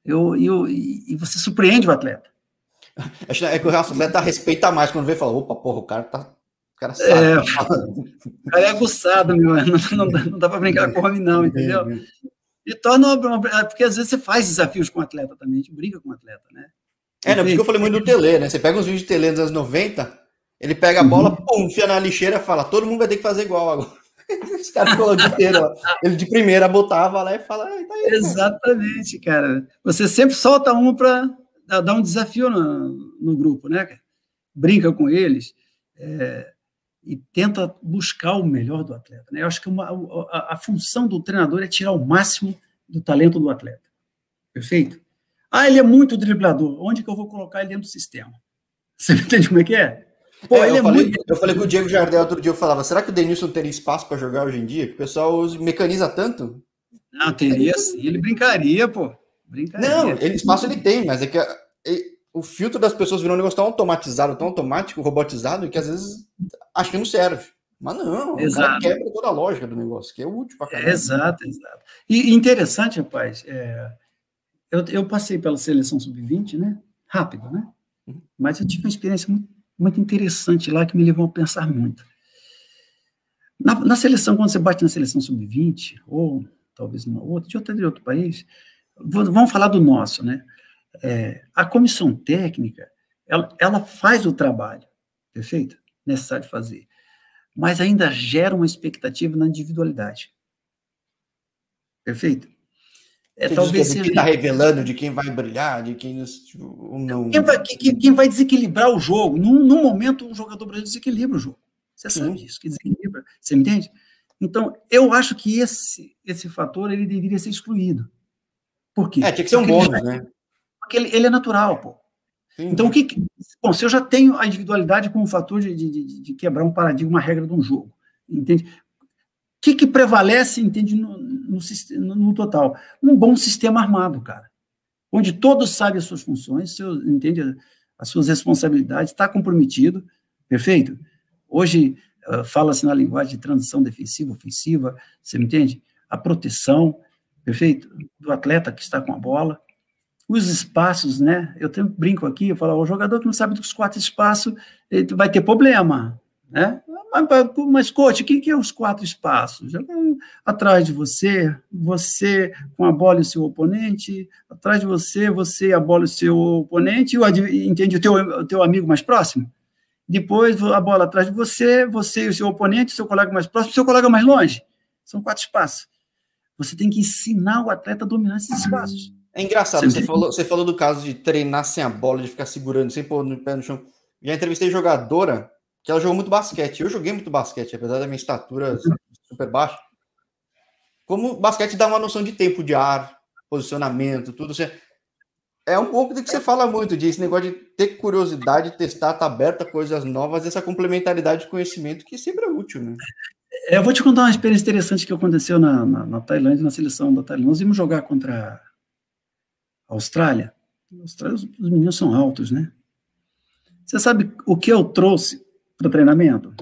Eu, eu, e você surpreende o atleta. É que o atleta respeita mais quando vê e fala: opa, porra, o cara tá. O cara sabe. É, o cara é aguçado, meu. Não, não, dá, não dá para brincar com o homem, não, entendeu? E torna. Porque às vezes você faz desafios com o atleta também, a gente briga com o atleta, né? É, não, porque eu falei muito do Tele, né? Você pega uns vídeos de Tele dos anos 90, ele pega a bola, uhum. pum, enfia na lixeira e fala: todo mundo vai ter que fazer igual agora. Os caras ficou o dia inteiro, ó. Ele de primeira botava lá e fala, ah, tá aí, Exatamente, cara. Você sempre solta um para dar um desafio no, no grupo, né? Brinca com eles é, e tenta buscar o melhor do atleta. Né? Eu acho que uma, a, a função do treinador é tirar o máximo do talento do atleta. Perfeito? Ah, ele é muito driblador. Onde que eu vou colocar ele dentro do sistema? Você entende como é que é? Pô, é, eu, é falei, muito... eu falei com o Diego Jardel outro dia, eu falava, será que o Denilson teria espaço para jogar hoje em dia? O pessoal mecaniza tanto? Não, teria sim, ele brincaria, pô. Brincaria. Não, ele, espaço ele tem, mas é que o filtro das pessoas virou um negócio tão automatizado, tão automático, robotizado, que às vezes acho que não serve. Mas não, exato. quebra toda a lógica do negócio, que é útil para caramba. Exato, exato. E interessante, rapaz, é, eu, eu passei pela seleção sub-20, né? Rápido, né? Uhum. Mas eu tive uma experiência muito muito interessante lá que me levou a pensar muito. Na, na seleção, quando você bate na seleção sub-20, ou talvez numa outra, de outro, de outro país, vamos falar do nosso, né? É, a comissão técnica, ela, ela faz o trabalho, perfeito? Necessário fazer. Mas ainda gera uma expectativa na individualidade. Perfeito? É, talvez seja... está revelando de quem vai brilhar, de quem tipo, não. Quem vai, quem, quem vai, desequilibrar o jogo? Num, num momento, o jogador brasileiro desequilibra o jogo. Você sabe disso, que desequilibra. Você me entende? Então, eu acho que esse, esse fator ele deveria ser excluído. Por quê? É, tinha que ser um bônus, né? Porque ele, ele é natural, pô. Sim. Então, o que. Bom, se eu já tenho a individualidade como um fator de, de, de, quebrar um paradigma, uma regra de um jogo, entende? que, que prevalece, entende, no, no, no, total? Um bom sistema armado, cara. Onde todos sabem as suas funções, seu, entende, as suas responsabilidades, está comprometido, perfeito? Hoje, uh, fala-se na linguagem de transição defensiva, ofensiva, você me entende? A proteção, perfeito? Do atleta que está com a bola. Os espaços, né? Eu sempre brinco aqui, eu falo, o jogador que não sabe dos quatro espaços, vai ter problema, né? Mas, coach, o que é os quatro espaços? Atrás de você, você com a bola e o seu oponente, atrás de você, você a bola e o seu oponente, e entende o teu, o teu amigo mais próximo? Depois a bola atrás de você, você e o seu oponente, o seu colega mais próximo, o seu colega mais longe. São quatro espaços. Você tem que ensinar o atleta a dominar esses espaços. É engraçado, você, você falou, você falou do caso de treinar sem a bola, de ficar segurando, sem pôr no pé no chão. Já entrevistei jogadora que ela jogou muito basquete. Eu joguei muito basquete, apesar da minha estatura super baixa. Como basquete dá uma noção de tempo de ar, posicionamento, tudo. Você, é um pouco do que você fala muito disso, negócio de ter curiosidade, testar, estar tá aberta a coisas novas, essa complementaridade de conhecimento que sempre é útil, né? Eu vou te contar uma experiência interessante que aconteceu na, na, na Tailândia, na seleção da Tailândia. Nós íamos jogar contra Austrália. Austrália, os, os meninos são altos, né? Você sabe o que eu trouxe para o treinamento?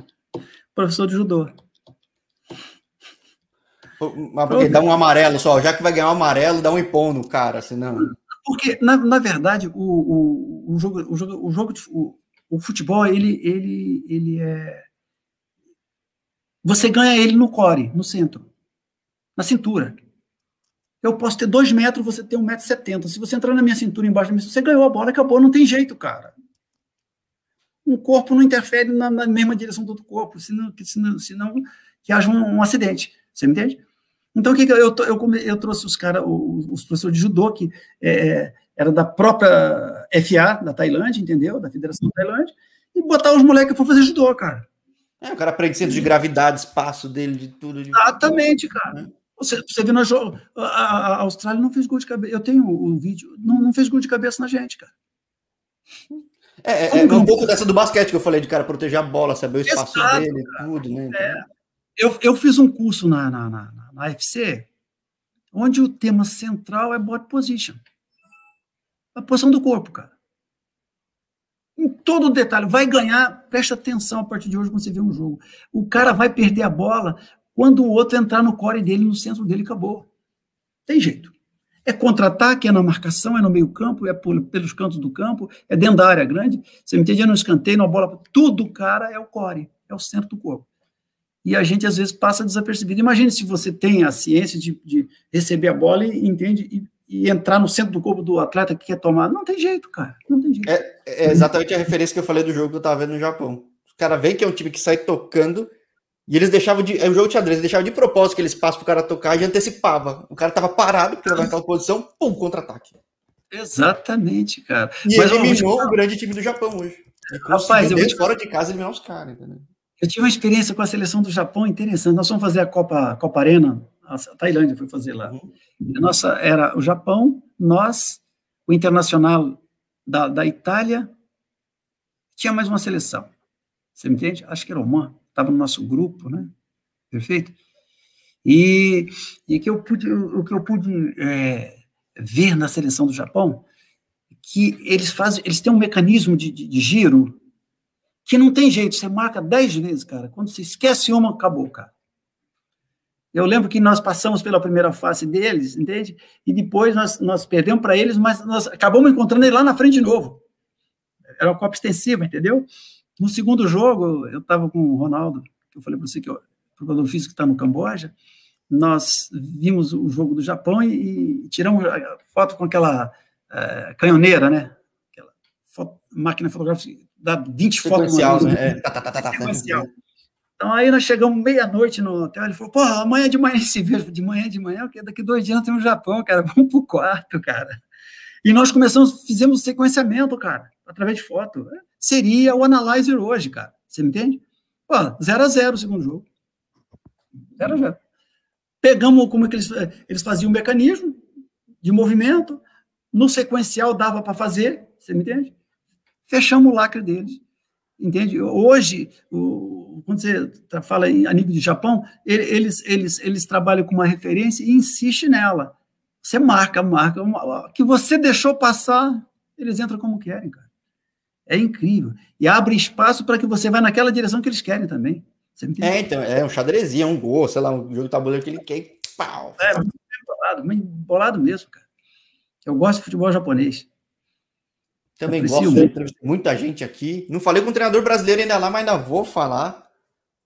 Professor de judô. Mas porque dá um amarelo só, já que vai ganhar um amarelo, dá um ipom no cara, senão. Porque, na, na verdade, o, o, o, jogo, o jogo, o, jogo de, o, o futebol, ele, ele, ele é. Você ganha ele no core, no centro, na cintura. Eu posso ter dois metros, você tem um metro e setenta. Se você entrar na minha cintura embaixo da minha você ganhou a bola, acabou, não tem jeito, cara. Um corpo não interfere na, na mesma direção do outro corpo, senão, senão, senão que haja um, um acidente. Você me entende? Então, o que, que eu, eu, eu, eu trouxe os caras, os, os professores de judô, que é, era da própria FA da Tailândia, entendeu? Da Federação da Tailândia, e botar os moleques para fazer judô, cara. É, o cara aprende centro de gravidade, espaço dele, de tudo. De... Exatamente, cara. Você, você vê no jogo, a, a, Austrália não fez gol de cabeça. Eu tenho o um vídeo, não, não fez gol de cabeça na gente, cara. É, é, é um pouco dessa do basquete que eu falei, de cara proteger a bola, saber o espaço Exato, dele, cara. tudo, né? Então... É. Eu, eu fiz um curso na, na, na, na UFC, onde o tema central é body position. A posição do corpo, cara. Em todo detalhe. Vai ganhar, presta atenção a partir de hoje quando você vê um jogo. O cara vai perder a bola quando o outro entrar no core dele, no centro dele, acabou. Tem jeito. É contra-ataque, é na marcação, é no meio-campo, é por, pelos cantos do campo, é dentro da área grande. Você me entende? É no escanteio, na bola. Tudo, cara, é o core, é o centro do corpo e a gente às vezes passa desapercebido. Imagine se você tem a ciência de, de receber a bola e entende e, e, entrar no centro do corpo do atleta que quer tomar. Não tem jeito, cara. Não tem jeito. É, é exatamente a referência que eu falei do jogo que eu estava vendo no Japão. Os caras veem que é um time que sai tocando e eles deixavam de. É um jogo de xadrez, eles deixavam de propósito que eles passam para o cara tocar e antecipava. O cara estava parado, porque estava naquela posição, pum, contra-ataque. Exatamente, cara. E Mas, eliminou ó, o grande time do Japão hoje. Rapaz, eu te... fora de casa eliminar os caras, entendeu? Eu tive uma experiência com a seleção do Japão interessante. Nós fomos fazer a Copa, Copa Arena, a Tailândia foi fazer lá. Uhum. Nossa era o Japão, nós, o Internacional da, da Itália, tinha mais uma seleção. Você me entende? Acho que era o Oman, estava no nosso grupo, né? Perfeito? E, e que eu pude, o que eu pude é, ver na seleção do Japão, que eles fazem, eles têm um mecanismo de, de, de giro que não tem jeito, você marca dez vezes, cara. Quando você esquece uma, acabou, cara. Eu lembro que nós passamos pela primeira fase deles, entende? E depois nós, nós perdemos para eles, mas nós acabamos encontrando ele lá na frente de novo. Era uma Copa extensiva, entendeu? No segundo jogo, eu estava com o Ronaldo, que eu falei para você que é o preparador físico que está no Camboja. Nós vimos o jogo do Japão e, e tiramos foto com aquela uh, canhoneira, né? Aquela foto, máquina fotográfica dá 20 fotos. Né? É. Tá, tá, tá, tá, Então aí nós chegamos meia-noite no hotel, ele falou, porra, amanhã de manhã se vê, de manhã de manhã, porque daqui dois dias tem no Japão, cara, vamos pro quarto, cara. E nós começamos, fizemos sequenciamento, cara, através de foto. Seria o Analyzer hoje, cara, você me entende? Pô, 0 a 0 o segundo jogo. 0 a 0 Pegamos como é que eles, eles faziam o mecanismo de movimento, no sequencial dava para fazer, você me entende? fechamos o lacre deles. Entende? Hoje, o, quando você fala em, a nível de Japão, eles, eles, eles trabalham com uma referência e insiste nela. Você marca, marca. Que você deixou passar, eles entram como querem, cara. É incrível. E abre espaço para que você vá naquela direção que eles querem também. é, então, é um xadrezinho, é um gol, sei lá, um jogo de tabuleiro que ele quer. Pau. É, muito bolado, muito bolado mesmo, cara. Eu gosto de futebol japonês. Também gosto de muita gente aqui. Não falei com o treinador brasileiro ainda lá, mas ainda vou falar.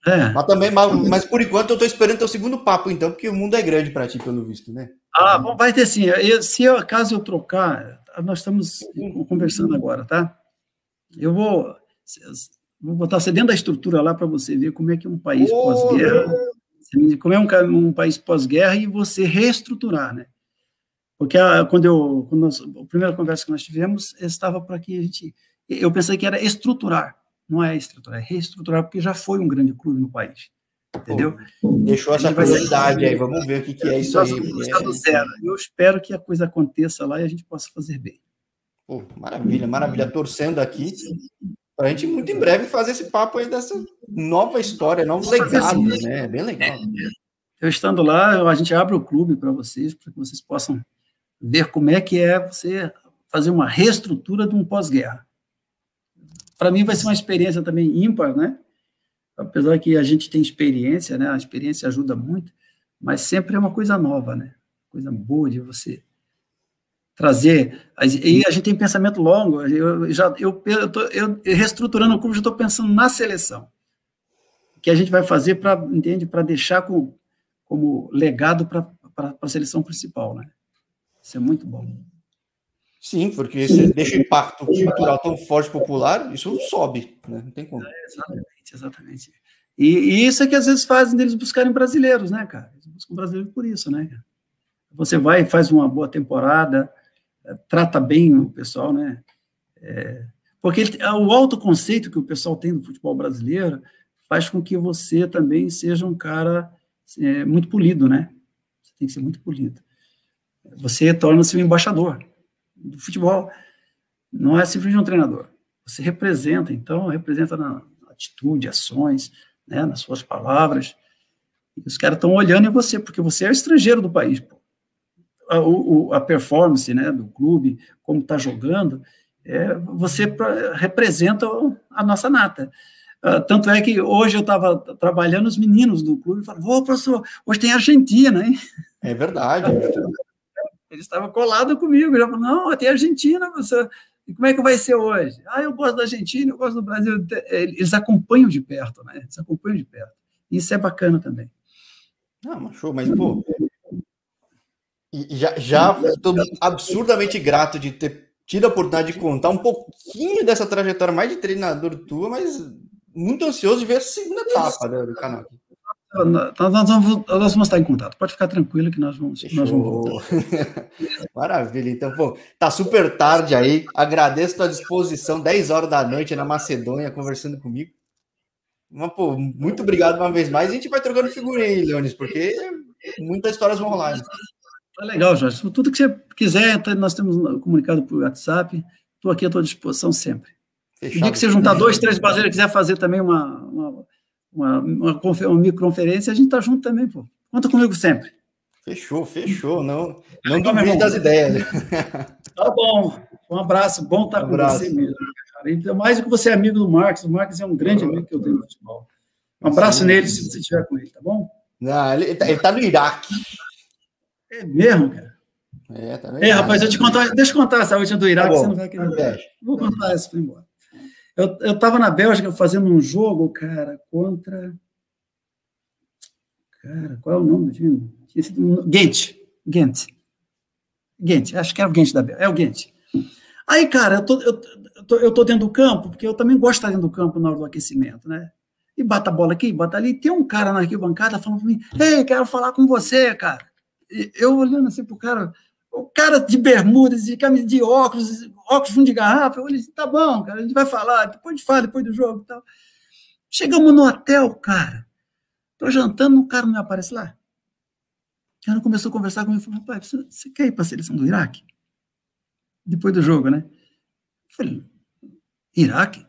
É. Mas também, mas, mas, por enquanto eu tô esperando teu segundo papo, então, porque o mundo é grande para ti, pelo visto, né? Ah, bom, vai ter sim. Eu, se eu, caso eu trocar, nós estamos conversando agora, tá? Eu vou, vou botar você dentro da estrutura lá para você ver como é que é um país oh, pós-guerra, como é um, um país pós-guerra e você reestruturar, né? Porque a, quando eu, quando nós, a primeira conversa que nós tivemos estava para que a gente, eu pensei que era estruturar, não é estruturar, é reestruturar, porque já foi um grande clube no país. Entendeu? Pô, deixou essa curiosidade aí, vamos ver o que, que é isso aí. Zero. Eu espero que a coisa aconteça lá e a gente possa fazer bem. Pô, maravilha, maravilha. Torcendo aqui para a gente muito em breve fazer esse papo aí dessa nova história, novos legados, né? Bem legal. Eu estando lá, a gente abre o clube para vocês, para que vocês possam ver como é que é você fazer uma reestrutura de um pós-guerra. Para mim vai ser uma experiência também ímpar, né? Apesar que a gente tem experiência, né? A experiência ajuda muito, mas sempre é uma coisa nova, né? Coisa boa de você trazer. E a gente tem pensamento longo. Eu já eu, eu, tô, eu reestruturando o clube, já estou pensando na seleção. O que a gente vai fazer para entende para deixar com, como legado para a seleção principal, né? Isso é muito bom. Sim, porque você deixa o impacto cultural tão forte popular, isso sobe, né? Não tem como. É, exatamente, exatamente. E, e, isso é que às vezes fazem deles buscarem brasileiros, né, cara? Eles buscam brasileiros por isso, né? Você vai e faz uma boa temporada, trata bem o pessoal, né? É, porque ele, o alto conceito que o pessoal tem do futebol brasileiro faz com que você também seja um cara é, muito polido, né? Você tem que ser muito polido você torna-se um embaixador do futebol. Não é simplesmente um treinador. Você representa, então, representa na atitude, ações, né, nas suas palavras. E os caras estão olhando em você, porque você é estrangeiro do país. Pô. A, o, a performance né, do clube, como está jogando, é, você pra, representa a nossa nata. Uh, tanto é que hoje eu estava trabalhando, os meninos do clube falaram: Ô, professor, hoje tem Argentina, hein? É verdade. É verdade. Ele estava colado comigo. Já falou, não, tem Argentina, você. E como é que vai ser hoje? Ah, eu gosto da Argentina, eu gosto do Brasil. Eles acompanham de perto, né? Eles acompanham de perto. Isso é bacana também. Não, mas show, mas, pô. Já, já estou absurdamente grato de ter tido a oportunidade de contar um pouquinho dessa trajetória mais de treinador tua, mas muito ansioso de ver a segunda etapa né, do canal. Nós, vamos, nós vamos estar em contato. Pode ficar tranquilo que nós vamos, nós vamos voltar. Maravilha. Então, pô, tá super tarde aí. Agradeço a tua disposição, 10 horas da noite na Macedônia, conversando comigo. Mas, pô, muito obrigado uma vez mais. A gente vai trocando figurinha aí, Leonis, porque muitas histórias vão rolar. Tá legal, Jorge. Tudo que você quiser, tá, nós temos comunicado por WhatsApp. Estou aqui à tua disposição sempre. Fechado. O dia que você juntar dois, três brasileiros e quiser fazer também uma, uma uma, uma, uma microconferência, a gente tá junto também, pô. Conta comigo sempre. Fechou, fechou. Não, não então, duvide das ideias. Tá bom. Um abraço. Bom estar um com você mesmo. Cara. Então, mais do que você é amigo do Marcos, o Marcos é um grande amigo que eu tenho no futebol. Um abraço Sim. nele se você estiver com ele, tá bom? Não, ele, está tá no Iraque. É mesmo, cara? É, tá é, rapaz, eu te contar, deixa eu contar essa última do Iraque, tá você não vai querer. Vou contar essa para embora. Eu estava na Bélgica fazendo um jogo, cara, contra. Cara, qual é o nome do time? Ghent. Ghent. Ghent, acho que era o Ghent da Bélgica. É o Ghent. Aí, cara, eu tô, eu, tô, eu tô dentro do campo, porque eu também gosto de estar dentro do campo na hora do aquecimento, né? E bata a bola aqui, bata ali. Tem um cara na arquibancada falando para mim: Ei, quero falar com você, cara. Eu olhando assim pro cara, o cara de bermudas, de camisa de óculos, óculos fundo de garrafa, eu falei assim, tá bom, cara, a gente vai falar, depois de falar, depois do jogo e tal. Chegamos no hotel, cara, tô jantando, o cara não aparece lá. O cara começou a conversar comigo falou, rapaz, você, você quer ir para a seleção do Iraque? Depois do jogo, né? Eu falei, Iraque?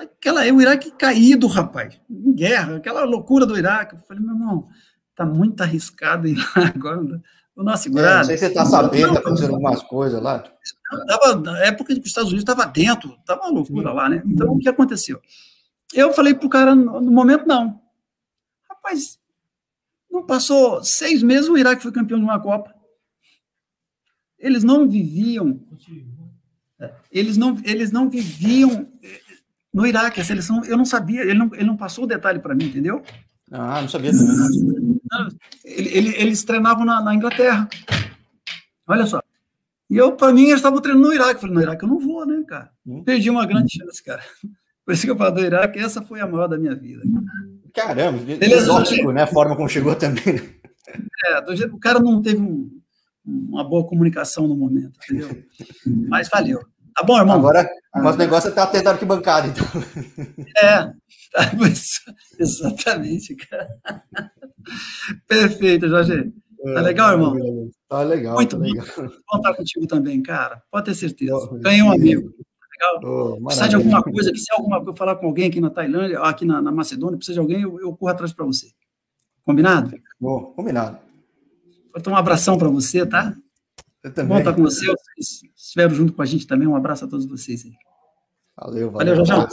Aquela, é o Iraque caído, rapaz, em guerra, aquela loucura do Iraque. Eu falei, meu irmão, tá muito arriscado ir lá agora, o nosso segurado. É, não sei se você está sabendo, está acontecendo algumas coisas lá. Tava, na época que os Estados Unidos estava dentro, estava uma loucura lá, né? Então, o que aconteceu? Eu falei para o cara, no momento, não. Rapaz, não passou seis meses, o Iraque foi campeão de uma Copa. Eles não viviam. Eles não, eles não viviam no Iraque, a seleção, eu não sabia, ele não, ele não passou o detalhe para mim, entendeu? Ah, não sabia. Ele, ele, eles treinavam na, na, Inglaterra. Olha só. E eu, para mim, eles estavam treinando no Iraque. Eu falei, no Iraque eu não vou, né, cara? Hum. Perdi uma grande chance, cara. Por isso que eu falo do Iraque, essa foi a maior da minha vida. Caramba, exótico, né? A forma como chegou também. É, do jeito, o cara não teve um, uma boa comunicação no momento, entendeu? Mas valeu. Tá bom, irmão? Agora, agora o negócio é estar atento à bancada, então. É, tá, exatamente, cara. Perfeito, Jorge. Tá legal, irmão? Tá legal. Muito tá legal. bom estar contigo também, cara. Pode ter certeza. Ganhei um amigo. Tá legal? Oh, precisa de alguma coisa, precisa alguma coisa, falar com alguém aqui na Tailândia, aqui na, na Macedônia, precisa de alguém, eu, eu corro atrás para você. Combinado? Bom, combinado. Tomar um abração para você, tá? Eu também. Bom estar com você. Estiveram junto com a gente também. Um abraço a todos vocês aí. Valeu, valeu. Valeu.